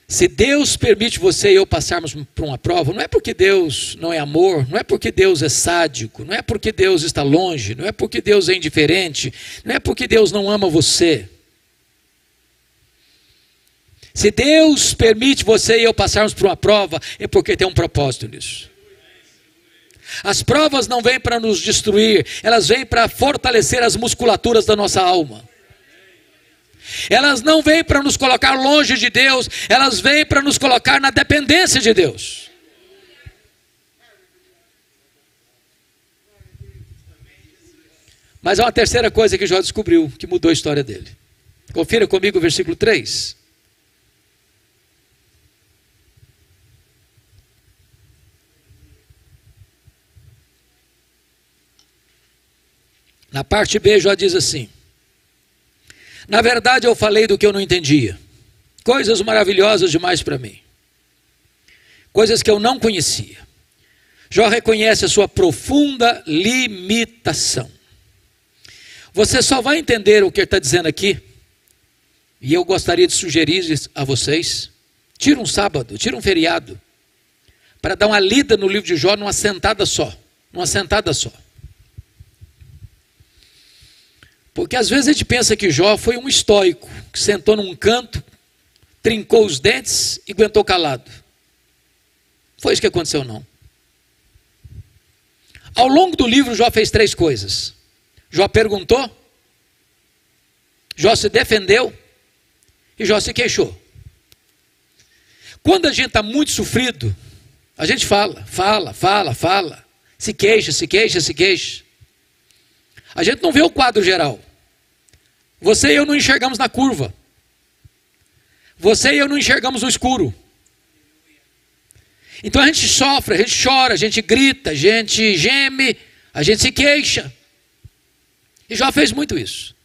Se Deus permite você e eu passarmos por uma prova, não é porque Deus não é amor, não é porque Deus é sádico, não é porque Deus está longe, não é porque Deus é indiferente, não é porque Deus não ama você. Se Deus permite você e eu passarmos por uma prova, é porque tem um propósito nisso. As provas não vêm para nos destruir, elas vêm para fortalecer as musculaturas da nossa alma. Elas não vêm para nos colocar longe de Deus, elas vêm para nos colocar na dependência de Deus. Mas há uma terceira coisa que Jó descobriu, que mudou a história dele. Confira comigo o versículo 3. Na parte B, Jó diz assim: Na verdade, eu falei do que eu não entendia, coisas maravilhosas demais para mim, coisas que eu não conhecia. Jó reconhece a sua profunda limitação. Você só vai entender o que ele está dizendo aqui, e eu gostaria de sugerir a vocês: tira um sábado, tira um feriado, para dar uma lida no livro de Jó numa sentada só, numa sentada só. Porque às vezes a gente pensa que Jó foi um estoico, que sentou num canto, trincou os dentes e aguentou calado. Foi isso que aconteceu, não. Ao longo do livro, Jó fez três coisas. Jó perguntou, Jó se defendeu e Jó se queixou. Quando a gente está muito sofrido, a gente fala, fala, fala, fala, se queixa, se queixa, se queixa. A gente não vê o quadro geral. Você e eu não enxergamos na curva. Você e eu não enxergamos no escuro. Então a gente sofre, a gente chora, a gente grita, a gente geme, a gente se queixa. E já fez muito isso.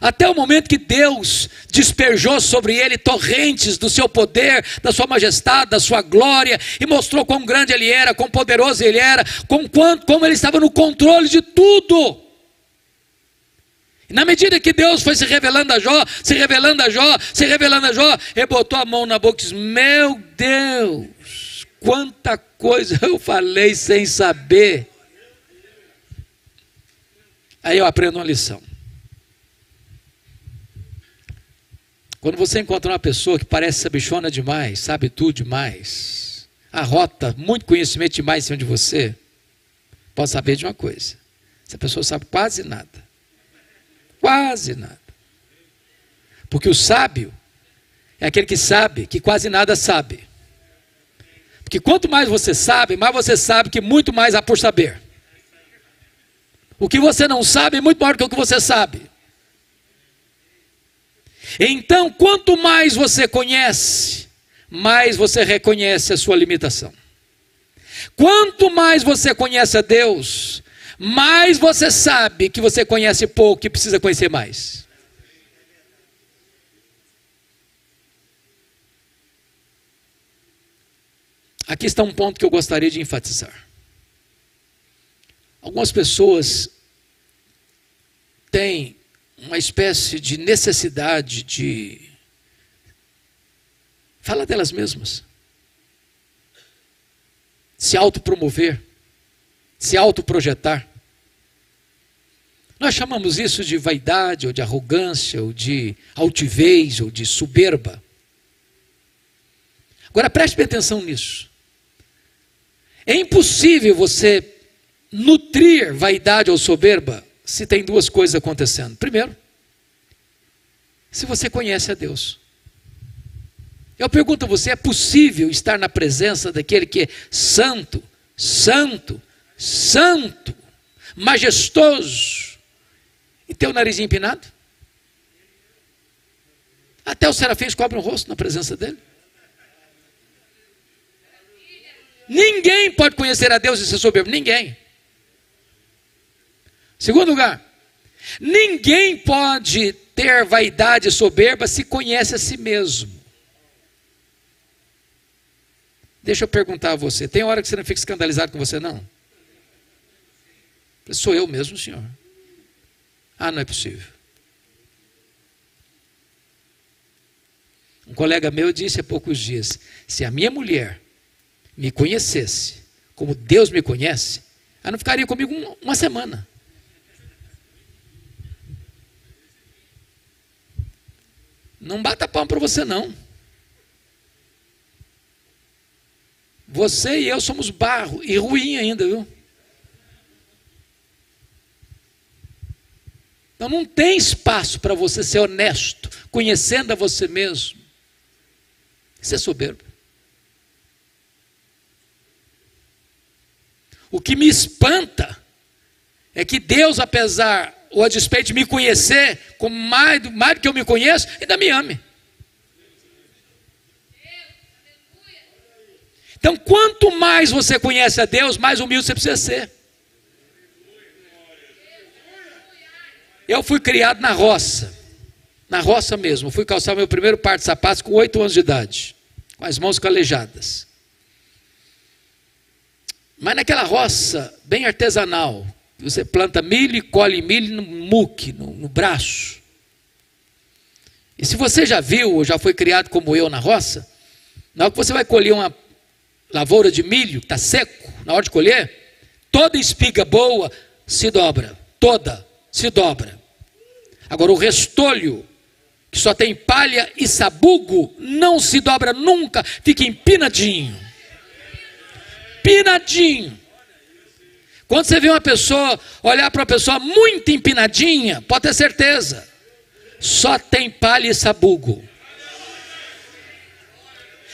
Até o momento que Deus despejou sobre ele torrentes do seu poder, da sua majestade, da sua glória, e mostrou quão grande ele era, quão poderoso ele era, com quanto, como ele estava no controle de tudo. Na medida que Deus foi se revelando a Jó, se revelando a Jó, se revelando a Jó, ele botou a mão na boca e disse: Meu Deus, quanta coisa eu falei sem saber. Aí eu aprendo uma lição. Quando você encontra uma pessoa que parece sabichona demais, sabe tudo demais, arrota muito conhecimento demais em cima de você, pode saber de uma coisa: essa pessoa sabe quase nada. Quase nada. Porque o sábio é aquele que sabe que quase nada sabe. Porque quanto mais você sabe, mais você sabe que muito mais há por saber. O que você não sabe é muito maior do que o que você sabe. Então, quanto mais você conhece, mais você reconhece a sua limitação. Quanto mais você conhece a Deus, mais você sabe que você conhece pouco e precisa conhecer mais. Aqui está um ponto que eu gostaria de enfatizar. Algumas pessoas têm uma espécie de necessidade de falar delas mesmas, se autopromover, se autoprojetar. Nós chamamos isso de vaidade, ou de arrogância, ou de altivez, ou de soberba. Agora preste atenção nisso. É impossível você nutrir vaidade ou soberba se tem duas coisas acontecendo. Primeiro, se você conhece a Deus. Eu pergunto a você: é possível estar na presença daquele que é santo, santo, santo, majestoso, e ter o nariz empinado? Até os serafins cobrem o rosto na presença dele. Ninguém pode conhecer a Deus e ser soberbo, ninguém. Segundo lugar, ninguém pode ter vaidade soberba se conhece a si mesmo. Deixa eu perguntar a você: tem hora que você não fica escandalizado com você, não? Sou eu mesmo, senhor. Ah, não é possível. Um colega meu disse há poucos dias: se a minha mulher me conhecesse como Deus me conhece, ela não ficaria comigo uma semana. Não bata pão para você, não. Você e eu somos barro e ruim ainda, viu? Então não tem espaço para você ser honesto, conhecendo a você mesmo. Isso é soberbo. O que me espanta é que Deus, apesar ou a despeito de me conhecer, como mais, mais do que eu me conheço, ainda me ame. Então, quanto mais você conhece a Deus, mais humilde você precisa ser. Eu fui criado na roça, na roça mesmo. fui calçar meu primeiro par de sapatos com oito anos de idade, com as mãos calejadas. Mas naquela roça, bem artesanal, você planta milho e colhe milho no muque, no, no braço. E se você já viu ou já foi criado como eu na roça, na hora que você vai colher uma lavoura de milho, está seco, na hora de colher, toda espiga boa se dobra, toda se dobra. Agora o restolho, que só tem palha e sabugo, não se dobra nunca, fica empinadinho. Empinadinho. Quando você vê uma pessoa, olhar para uma pessoa muito empinadinha, pode ter certeza, só tem palha e sabugo.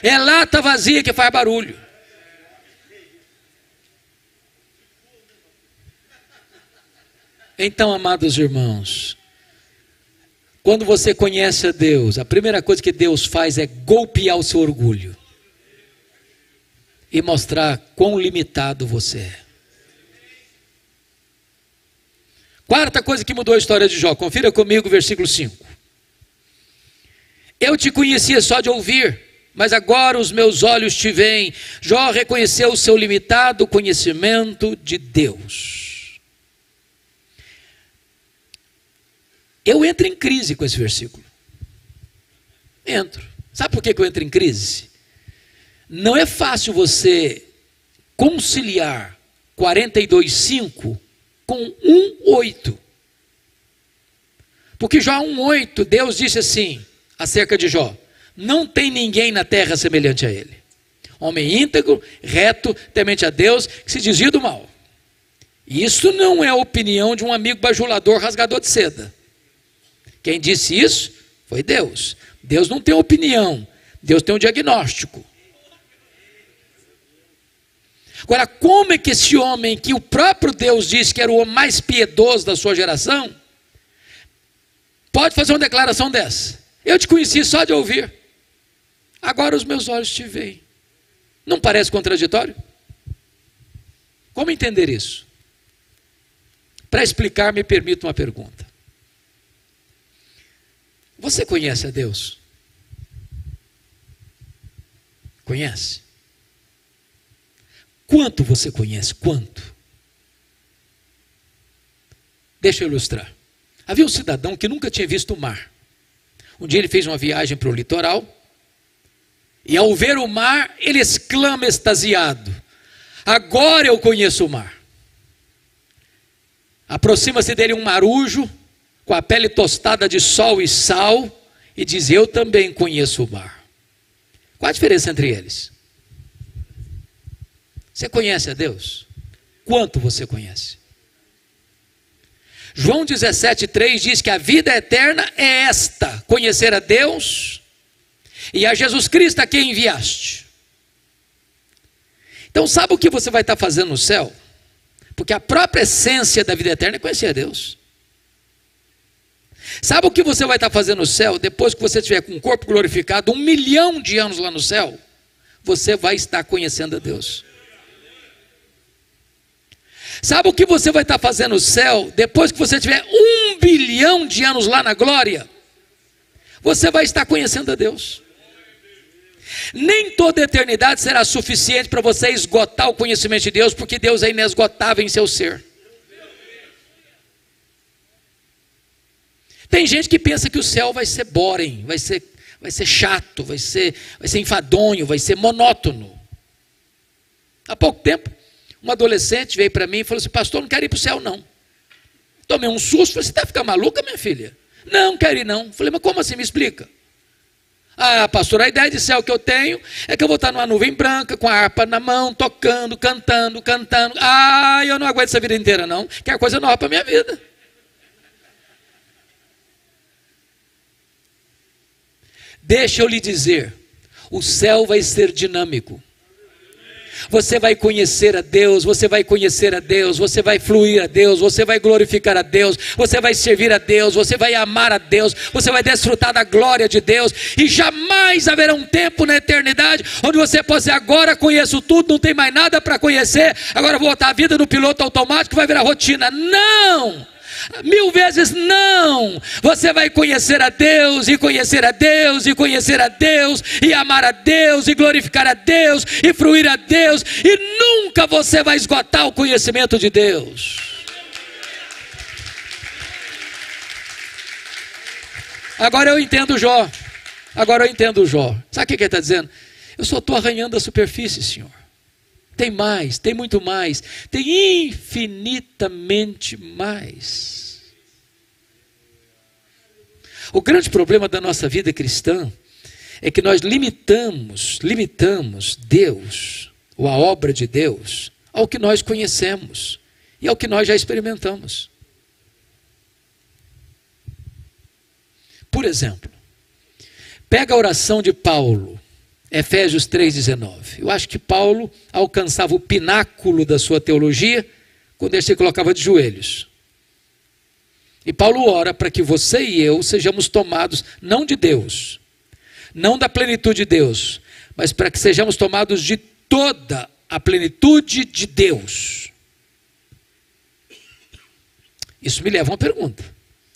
É lata vazia que faz barulho. Então, amados irmãos, quando você conhece a Deus, a primeira coisa que Deus faz é golpear o seu orgulho e mostrar quão limitado você é. Quarta coisa que mudou a história de Jó, confira comigo o versículo 5. Eu te conhecia só de ouvir, mas agora os meus olhos te veem. Jó reconheceu o seu limitado conhecimento de Deus. Eu entro em crise com esse versículo. Entro. Sabe por que eu entro em crise? Não é fácil você conciliar 42,5 com 1,8. Porque Jó 1,8, Deus disse assim, acerca de Jó: Não tem ninguém na terra semelhante a ele. Homem íntegro, reto, temente a Deus, que se desvia do mal. Isso não é a opinião de um amigo bajulador rasgador de seda. Quem disse isso foi Deus. Deus não tem opinião, Deus tem um diagnóstico. Agora, como é que esse homem, que o próprio Deus disse que era o homem mais piedoso da sua geração, pode fazer uma declaração dessa? Eu te conheci só de ouvir, agora os meus olhos te veem. Não parece contraditório? Como entender isso? Para explicar, me permita uma pergunta. Você conhece a Deus? Conhece? Quanto você conhece? Quanto? Deixa eu ilustrar. Havia um cidadão que nunca tinha visto o mar. Um dia ele fez uma viagem para o litoral e ao ver o mar, ele exclama extasiado: Agora eu conheço o mar. Aproxima-se dele um marujo com a pele tostada de sol e sal e diz: Eu também conheço o mar. Qual a diferença entre eles? Você conhece a Deus? Quanto você conhece? João 17,3 diz que a vida eterna é esta: conhecer a Deus e a Jesus Cristo a quem enviaste. Então, sabe o que você vai estar fazendo no céu? Porque a própria essência da vida eterna é conhecer a Deus. Sabe o que você vai estar fazendo no céu depois que você estiver com o corpo glorificado, um milhão de anos lá no céu? Você vai estar conhecendo a Deus. Sabe o que você vai estar fazendo no céu depois que você tiver um bilhão de anos lá na glória? Você vai estar conhecendo a Deus. Nem toda eternidade será suficiente para você esgotar o conhecimento de Deus, porque Deus é inesgotável em seu ser. Tem gente que pensa que o céu vai ser boring, vai ser, vai ser chato, vai ser, vai ser enfadonho, vai ser monótono. Há pouco tempo, uma adolescente veio para mim e falou assim: Pastor, não quero ir para o céu, não. Tomei um susto, falei: Você está ficando maluca, minha filha? Não, quero ir, não. Falei: Mas como assim? Me explica. Ah, pastor, a ideia de céu que eu tenho é que eu vou estar numa nuvem branca, com a harpa na mão, tocando, cantando, cantando. Ah, eu não aguento essa vida inteira, não. Quer coisa nova para minha vida. Deixa eu lhe dizer, o céu vai ser dinâmico. Você vai conhecer a Deus, você vai conhecer a Deus, você vai fluir a Deus, você vai glorificar a Deus, você vai servir a Deus, você vai amar a Deus, você vai desfrutar da glória de Deus, e jamais haverá um tempo na eternidade onde você possa dizer: agora conheço tudo, não tem mais nada para conhecer, agora vou botar a vida no piloto automático, vai virar rotina. Não! Mil vezes não. Você vai conhecer a Deus, e conhecer a Deus, e conhecer a Deus, e amar a Deus, e glorificar a Deus, e fruir a Deus, e nunca você vai esgotar o conhecimento de Deus. Agora eu entendo Jó. Agora eu entendo Jó. Sabe o que ele está dizendo? Eu só estou arranhando a superfície, Senhor. Tem mais, tem muito mais, tem infinitamente mais. O grande problema da nossa vida cristã é que nós limitamos, limitamos Deus, ou a obra de Deus, ao que nós conhecemos e ao que nós já experimentamos. Por exemplo, pega a oração de Paulo Efésios 3,19. Eu acho que Paulo alcançava o pináculo da sua teologia quando ele se colocava de joelhos. E Paulo ora para que você e eu sejamos tomados não de Deus, não da plenitude de Deus, mas para que sejamos tomados de toda a plenitude de Deus. Isso me leva a uma pergunta: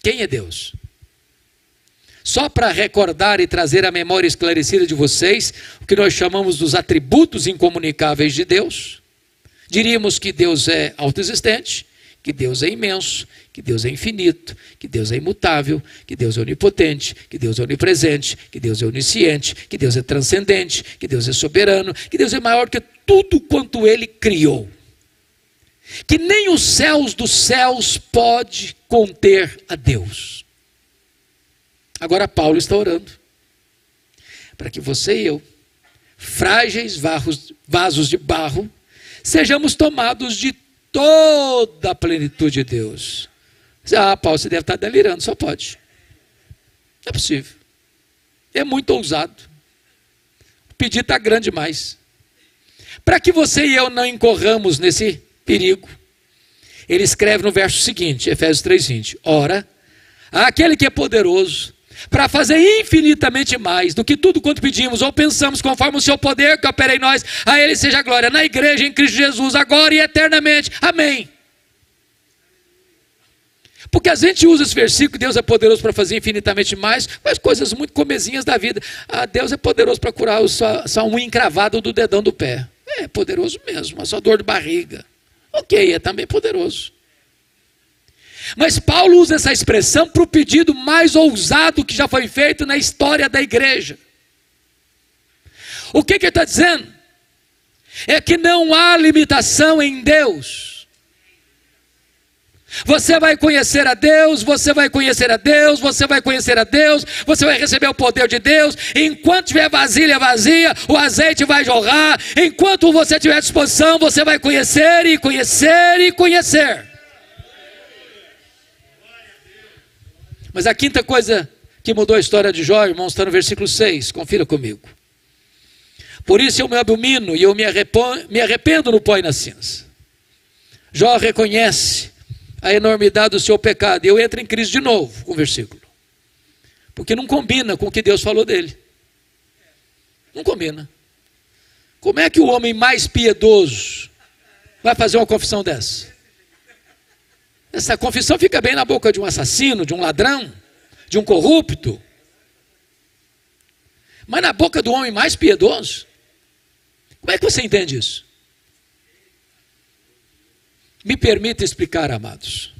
quem é Deus? Só para recordar e trazer a memória esclarecida de vocês, o que nós chamamos dos atributos incomunicáveis de Deus. Diríamos que Deus é autoexistente, que Deus é imenso, que Deus é infinito, que Deus é imutável, que Deus é onipotente, que Deus é onipresente, que Deus é onisciente, que Deus é transcendente, que Deus é soberano, que Deus é maior que tudo quanto ele criou. Que nem os céus dos céus pode conter a Deus. Agora Paulo está orando para que você e eu, frágeis vasos de barro, sejamos tomados de toda a plenitude de Deus. Ah, Paulo, você deve estar delirando, só pode. Não é possível. É muito ousado. O pedido está grande demais. Para que você e eu não incorramos nesse perigo, ele escreve no verso seguinte, Efésios 3:20. Ora, aquele que é poderoso para fazer infinitamente mais do que tudo quanto pedimos ou pensamos, conforme o seu poder que opera em nós, a ele seja a glória na igreja em Cristo Jesus, agora e eternamente. Amém. Porque a gente usa esse versículo, Deus é poderoso para fazer infinitamente mais, mas coisas muito comezinhas da vida. Ah, Deus é poderoso para curar a sua, sua unha encravada do dedão do pé. É poderoso mesmo, a sua dor de barriga. Ok, é também poderoso. Mas Paulo usa essa expressão para o pedido mais ousado que já foi feito na história da igreja. O que, que ele está dizendo? É que não há limitação em Deus. Você vai conhecer a Deus, você vai conhecer a Deus, você vai conhecer a Deus, você vai receber o poder de Deus. Enquanto tiver vasilha vazia, o azeite vai jorrar. Enquanto você tiver disposição, você vai conhecer e conhecer e conhecer. Mas a quinta coisa que mudou a história de Jó, irmãos, está no versículo 6. Confira comigo. Por isso eu me abomino e eu me arrependo, me arrependo no pó e na cinza. Jó reconhece a enormidade do seu pecado. E eu entro em crise de novo com o versículo. Porque não combina com o que Deus falou dele. Não combina. Como é que o homem mais piedoso vai fazer uma confissão dessa? Essa confissão fica bem na boca de um assassino, de um ladrão, de um corrupto. Mas na boca do homem mais piedoso? Como é que você entende isso? Me permita explicar, amados.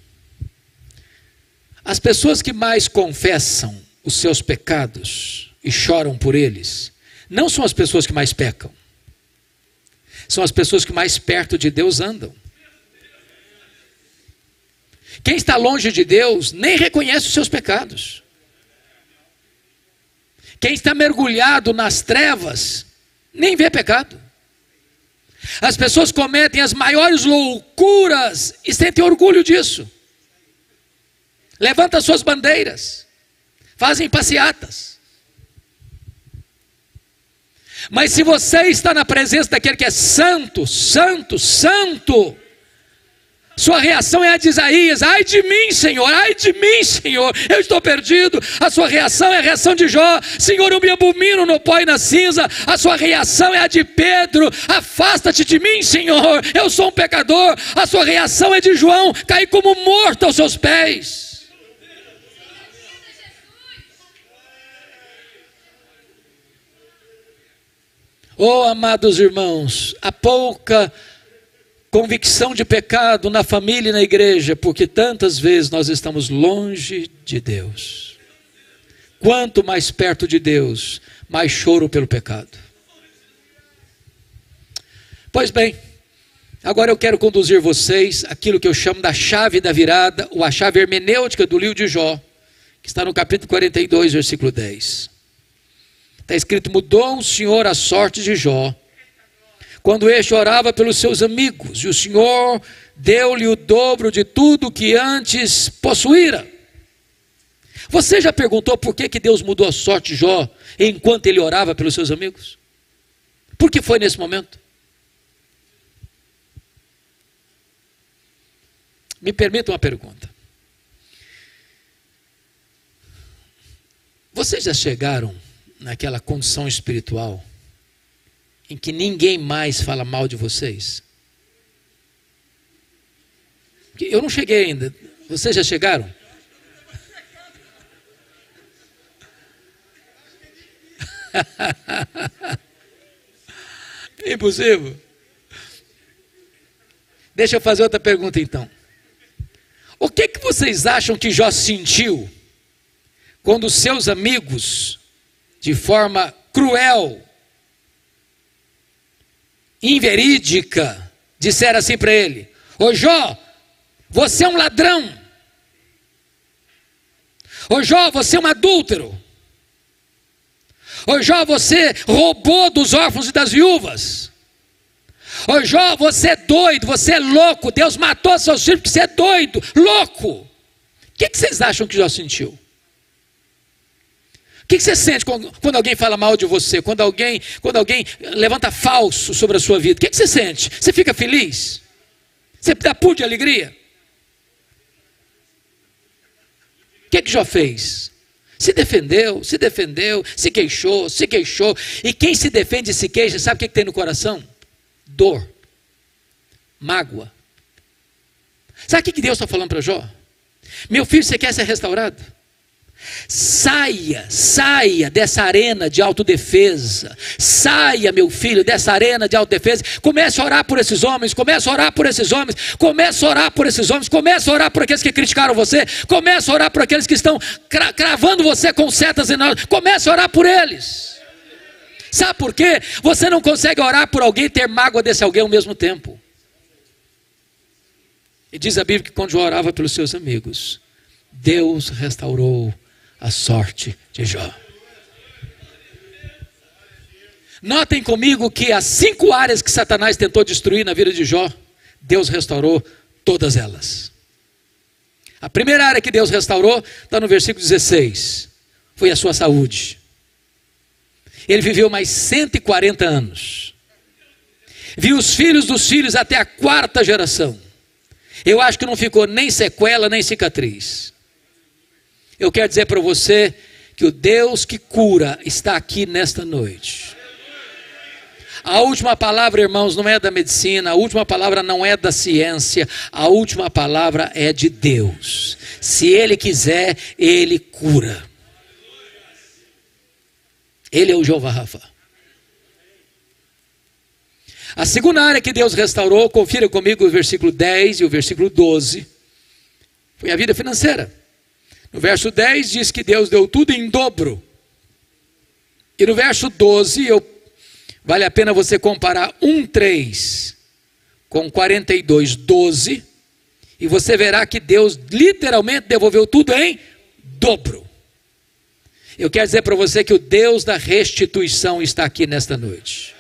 As pessoas que mais confessam os seus pecados e choram por eles, não são as pessoas que mais pecam, são as pessoas que mais perto de Deus andam. Quem está longe de Deus nem reconhece os seus pecados. Quem está mergulhado nas trevas nem vê pecado. As pessoas cometem as maiores loucuras e sentem orgulho disso. Levantam suas bandeiras, fazem passeatas. Mas se você está na presença daquele que é santo, santo, santo, sua reação é a de Isaías: ai de mim, Senhor, ai de mim, Senhor, eu estou perdido. A sua reação é a reação de Jó: Senhor, eu me abomino no pó e na cinza. A sua reação é a de Pedro: afasta-te de mim, Senhor, eu sou um pecador. A sua reação é de João: cair como morto aos seus pés. Oh, amados irmãos, a pouca convicção de pecado na família e na igreja, porque tantas vezes nós estamos longe de Deus. Quanto mais perto de Deus, mais choro pelo pecado. Pois bem, agora eu quero conduzir vocês aquilo que eu chamo da chave da virada, ou a chave hermenêutica do livro de Jó, que está no capítulo 42, versículo 10. Está escrito: Mudou o Senhor a sorte de Jó quando este orava pelos seus amigos, e o Senhor deu-lhe o dobro de tudo que antes possuíra. Você já perguntou por que, que Deus mudou a sorte de Jó enquanto ele orava pelos seus amigos? Por que foi nesse momento? Me permita uma pergunta. Vocês já chegaram naquela condição espiritual em que ninguém mais fala mal de vocês? Eu não cheguei ainda. Vocês já chegaram? *laughs* Impossível. Deixa eu fazer outra pergunta então. O que, que vocês acham que Jó sentiu quando seus amigos, de forma cruel, inverídica, disseram assim para ele: Ô Jó, você é um ladrão. Ô Jó, você é um adúltero. Ô Jó, você roubou dos órfãos e das viúvas. Ô Jó, você é doido, você é louco. Deus matou seus filhos porque você é doido, louco. O que, que vocês acham que Jó sentiu? O que você sente quando alguém fala mal de você? Quando alguém, quando alguém levanta falso sobre a sua vida? O que você sente? Você fica feliz? Você dá pulo de alegria? O que, que Jó fez? Se defendeu, se defendeu, se queixou, se queixou. E quem se defende e se queixa, sabe o que, que tem no coração? Dor, mágoa. Sabe o que, que Deus está falando para Jó? Meu filho, você quer ser restaurado? Saia, saia dessa arena de autodefesa. Saia, meu filho, dessa arena de autodefesa. Comece a orar por esses homens, comece a orar por esses homens, comece a orar por esses homens, comece a orar por aqueles que criticaram você, comece a orar por aqueles que estão cra cravando você com setas enormes. Comece a orar por eles. Sabe por quê? Você não consegue orar por alguém e ter mágoa desse alguém ao mesmo tempo. E diz a Bíblia que quando orava pelos seus amigos, Deus restaurou a sorte de Jó. Notem comigo que as cinco áreas que Satanás tentou destruir na vida de Jó, Deus restaurou todas elas. A primeira área que Deus restaurou está no versículo 16: foi a sua saúde. Ele viveu mais 140 anos. Viu os filhos dos filhos até a quarta geração. Eu acho que não ficou nem sequela, nem cicatriz. Eu quero dizer para você que o Deus que cura está aqui nesta noite. A última palavra, irmãos, não é da medicina, a última palavra não é da ciência, a última palavra é de Deus. Se Ele quiser, Ele cura. Ele é o Jeová Rafa. A segunda área que Deus restaurou, confira comigo o versículo 10 e o versículo 12, foi a vida financeira. No verso 10 diz que Deus deu tudo em dobro. E no verso 12, eu, vale a pena você comparar 1,3 com 42, 12, e você verá que Deus literalmente devolveu tudo em dobro. Eu quero dizer para você que o Deus da restituição está aqui nesta noite.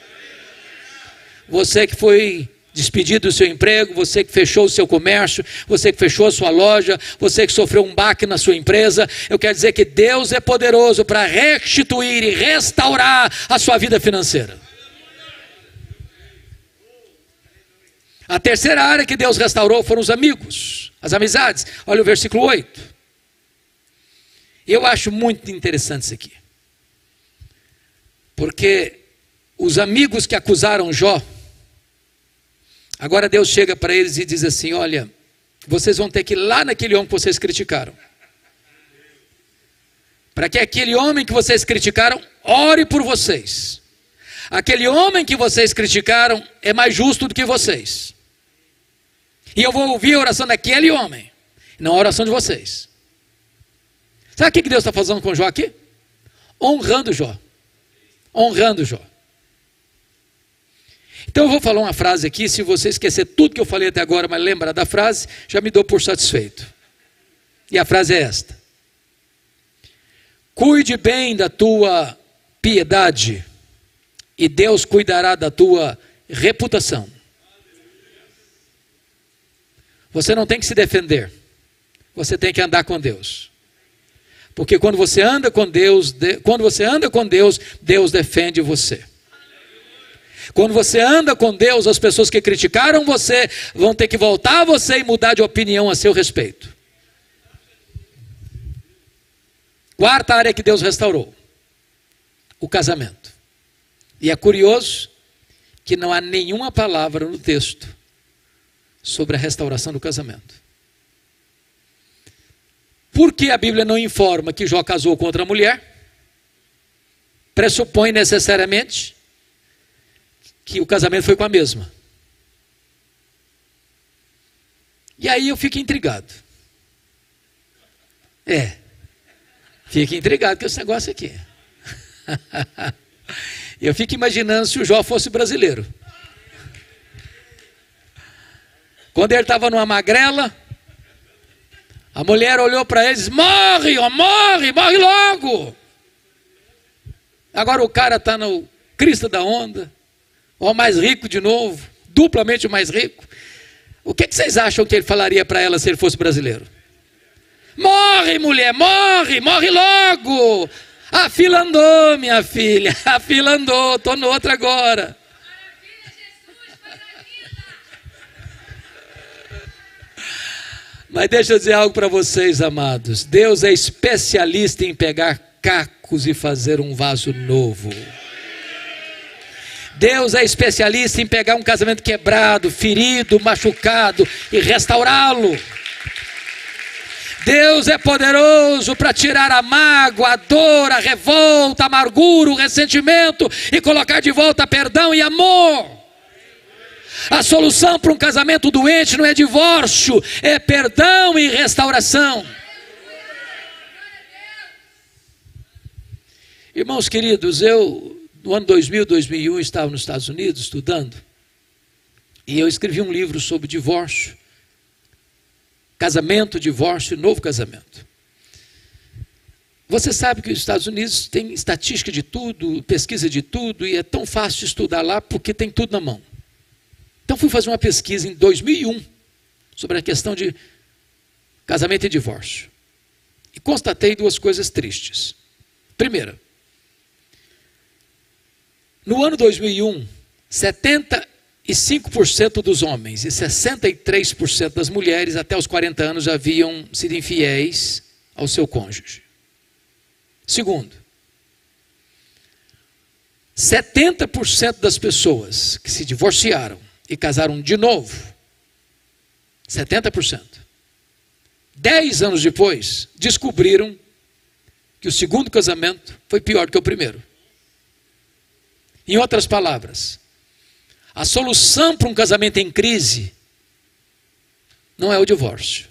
Você que foi despedido do seu emprego, você que fechou o seu comércio, você que fechou a sua loja, você que sofreu um baque na sua empresa, eu quero dizer que Deus é poderoso para restituir e restaurar a sua vida financeira. A terceira área que Deus restaurou foram os amigos, as amizades. Olha o versículo 8. Eu acho muito interessante isso aqui. Porque os amigos que acusaram Jó, Agora Deus chega para eles e diz assim: Olha, vocês vão ter que ir lá naquele homem que vocês criticaram. Para que aquele homem que vocês criticaram ore por vocês. Aquele homem que vocês criticaram é mais justo do que vocês. E eu vou ouvir a oração daquele homem, não a oração de vocês. Sabe o que Deus está fazendo com Jó aqui? Honrando Jó. Honrando Jó. Então eu vou falar uma frase aqui, se você esquecer tudo que eu falei até agora, mas lembrar da frase, já me dou por satisfeito. E a frase é esta: Cuide bem da tua piedade, e Deus cuidará da tua reputação. Você não tem que se defender, você tem que andar com Deus. Porque quando você anda com Deus, quando você anda com Deus, Deus defende você. Quando você anda com Deus, as pessoas que criticaram você vão ter que voltar a você e mudar de opinião a seu respeito. Quarta área que Deus restaurou: o casamento. E é curioso que não há nenhuma palavra no texto sobre a restauração do casamento. Por que a Bíblia não informa que Jó casou com outra mulher? Pressupõe necessariamente que o casamento foi com a mesma. E aí eu fico intrigado. É. Fico intrigado com esse negócio aqui. *laughs* eu fico imaginando se o Jó fosse brasileiro. Quando ele estava numa magrela, a mulher olhou para ele e disse: Morre, ó, morre, morre logo. Agora o cara está no crista da onda o mais rico de novo, duplamente o mais rico. O que, que vocês acham que ele falaria para ela se ele fosse brasileiro? Morre, mulher, morre, morre logo. A fila andou, minha filha. *laughs* A fila andou. Estou no outro agora. Mas deixa eu dizer algo para vocês, amados. Deus é especialista em pegar cacos e fazer um vaso novo. Deus é especialista em pegar um casamento quebrado, ferido, machucado e restaurá-lo. Deus é poderoso para tirar a mágoa, a dor, a revolta, a amargura, o ressentimento e colocar de volta perdão e amor. A solução para um casamento doente não é divórcio, é perdão e restauração. Irmãos queridos, eu no ano 2000, 2001 estava nos Estados Unidos estudando e eu escrevi um livro sobre divórcio. Casamento, divórcio e novo casamento. Você sabe que os Estados Unidos tem estatística de tudo, pesquisa de tudo, e é tão fácil estudar lá porque tem tudo na mão. Então fui fazer uma pesquisa em 2001 sobre a questão de casamento e divórcio. E constatei duas coisas tristes. Primeira, no ano 2001, 70 5% dos homens e 63% das mulheres até os 40 anos haviam sido infiéis ao seu cônjuge. Segundo, 70% das pessoas que se divorciaram e casaram de novo, 70%, 10 anos depois, descobriram que o segundo casamento foi pior que o primeiro. Em outras palavras, a solução para um casamento em crise não é o divórcio,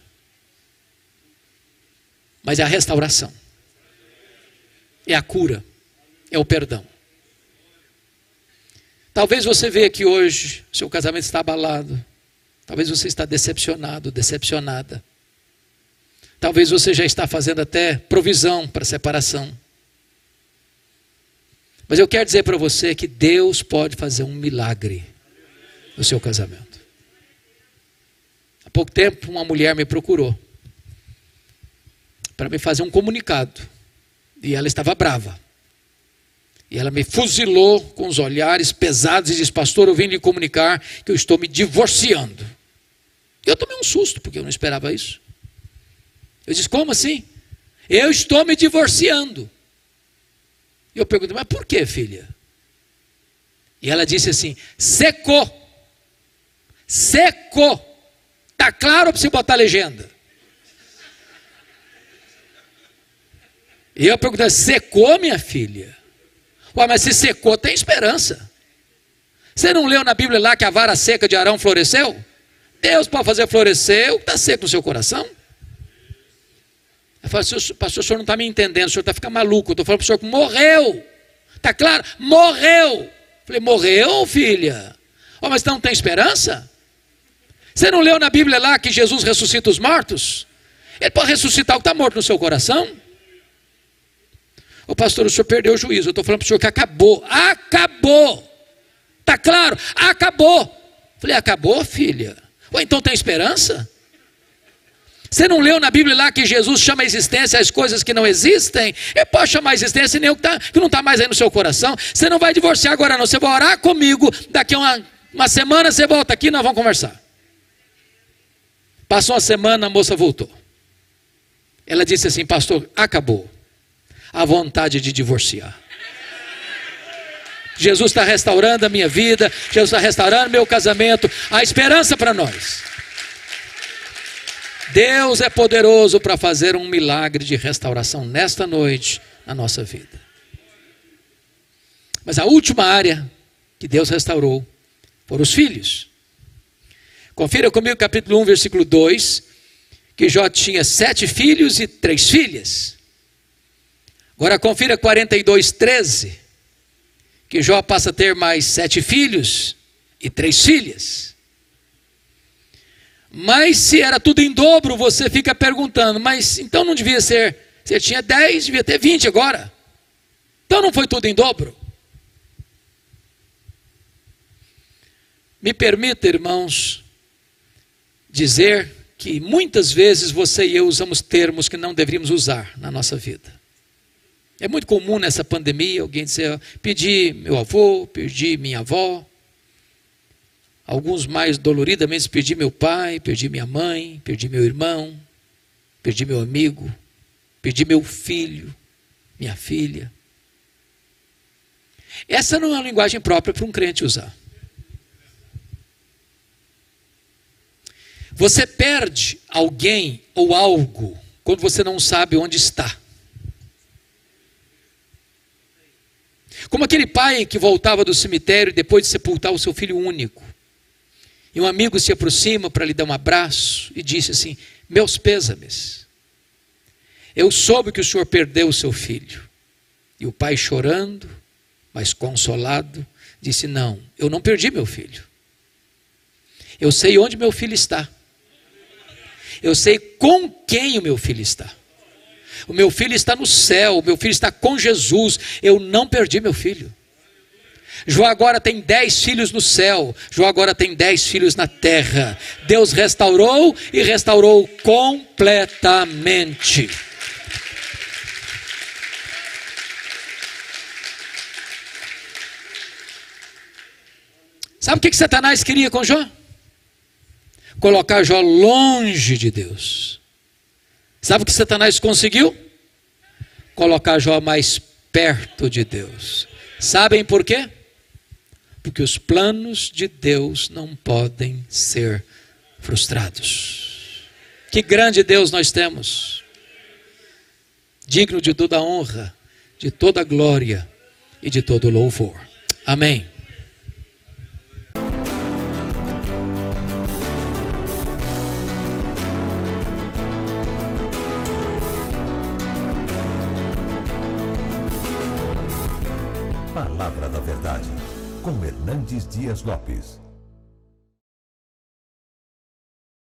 mas é a restauração, é a cura, é o perdão. Talvez você veja aqui hoje, seu casamento está abalado, talvez você está decepcionado, decepcionada. Talvez você já está fazendo até provisão para separação. Mas eu quero dizer para você que Deus pode fazer um milagre no seu casamento. Há pouco tempo, uma mulher me procurou para me fazer um comunicado. E ela estava brava. E ela me fuzilou com os olhares pesados e disse: Pastor, eu vim lhe comunicar que eu estou me divorciando. Eu tomei um susto, porque eu não esperava isso. Eu disse: Como assim? Eu estou me divorciando. Eu perguntei: Mas por que, filha? E ela disse assim: Secou. Secou. Tá claro para você botar a legenda? E eu perguntei: secou, minha filha? Ué, mas se secou, tem esperança. Você não leu na Bíblia lá que a vara seca de Arão floresceu? Deus pode fazer florescer o que está seco no seu coração. Eu falei, pastor, o senhor não está me entendendo, o senhor está ficando maluco. Eu estou falando para o senhor que morreu. Está claro? Morreu. Eu falei, morreu, filha? Oh, mas não tem esperança? Você não leu na Bíblia lá que Jesus ressuscita os mortos? Ele pode ressuscitar o que está morto no seu coração? Ô pastor, o senhor perdeu o juízo. Eu estou falando para o senhor que acabou. Acabou. Está claro? Acabou. Falei, acabou, filha? Ou então tem esperança? Você não leu na Bíblia lá que Jesus chama a existência as coisas que não existem? Ele pode chamar a existência nem o que, tá, que não está mais aí no seu coração. Você não vai divorciar agora, não. Você vai orar comigo. Daqui a uma, uma semana você volta aqui e nós vamos conversar. Passou uma semana, a moça voltou. Ela disse assim: Pastor, acabou a vontade de divorciar. Jesus está restaurando a minha vida, Jesus está restaurando meu casamento, há esperança para nós. Deus é poderoso para fazer um milagre de restauração nesta noite na nossa vida. Mas a última área que Deus restaurou foram os filhos. Confira comigo capítulo 1, versículo 2, que Jó tinha sete filhos e três filhas. Agora confira 42, 13, que Jó passa a ter mais sete filhos e três filhas. Mas se era tudo em dobro, você fica perguntando, mas então não devia ser, você tinha 10, devia ter 20 agora. Então não foi tudo em dobro? Me permita, irmãos, dizer que muitas vezes você e eu usamos termos que não deveríamos usar na nossa vida. É muito comum nessa pandemia alguém dizer: perdi meu avô, perdi minha avó. Alguns mais doloridamente, perdi meu pai, perdi minha mãe, perdi meu irmão, perdi meu amigo, perdi meu filho, minha filha. Essa não é uma linguagem própria para um crente usar. Você perde alguém ou algo quando você não sabe onde está. Como aquele pai que voltava do cemitério depois de sepultar o seu filho único. E um amigo se aproxima para lhe dar um abraço e disse assim: Meus pêsames. Eu soube que o senhor perdeu o seu filho. E o pai, chorando, mas consolado, disse: Não, eu não perdi meu filho. Eu sei onde meu filho está. Eu sei com quem o meu filho está. O meu filho está no céu, o meu filho está com Jesus. Eu não perdi meu filho. João agora tem dez filhos no céu, João agora tem dez filhos na terra. Deus restaurou e restaurou completamente. Sabe o que, que Satanás queria com Jó? Colocar Jó longe de Deus. Sabe o que Satanás conseguiu? Colocar Jó mais perto de Deus. Sabem por quê? Porque os planos de Deus não podem ser frustrados. Que grande Deus nós temos! Digno de toda honra, de toda glória e de todo louvor. Amém. Dias Lopes.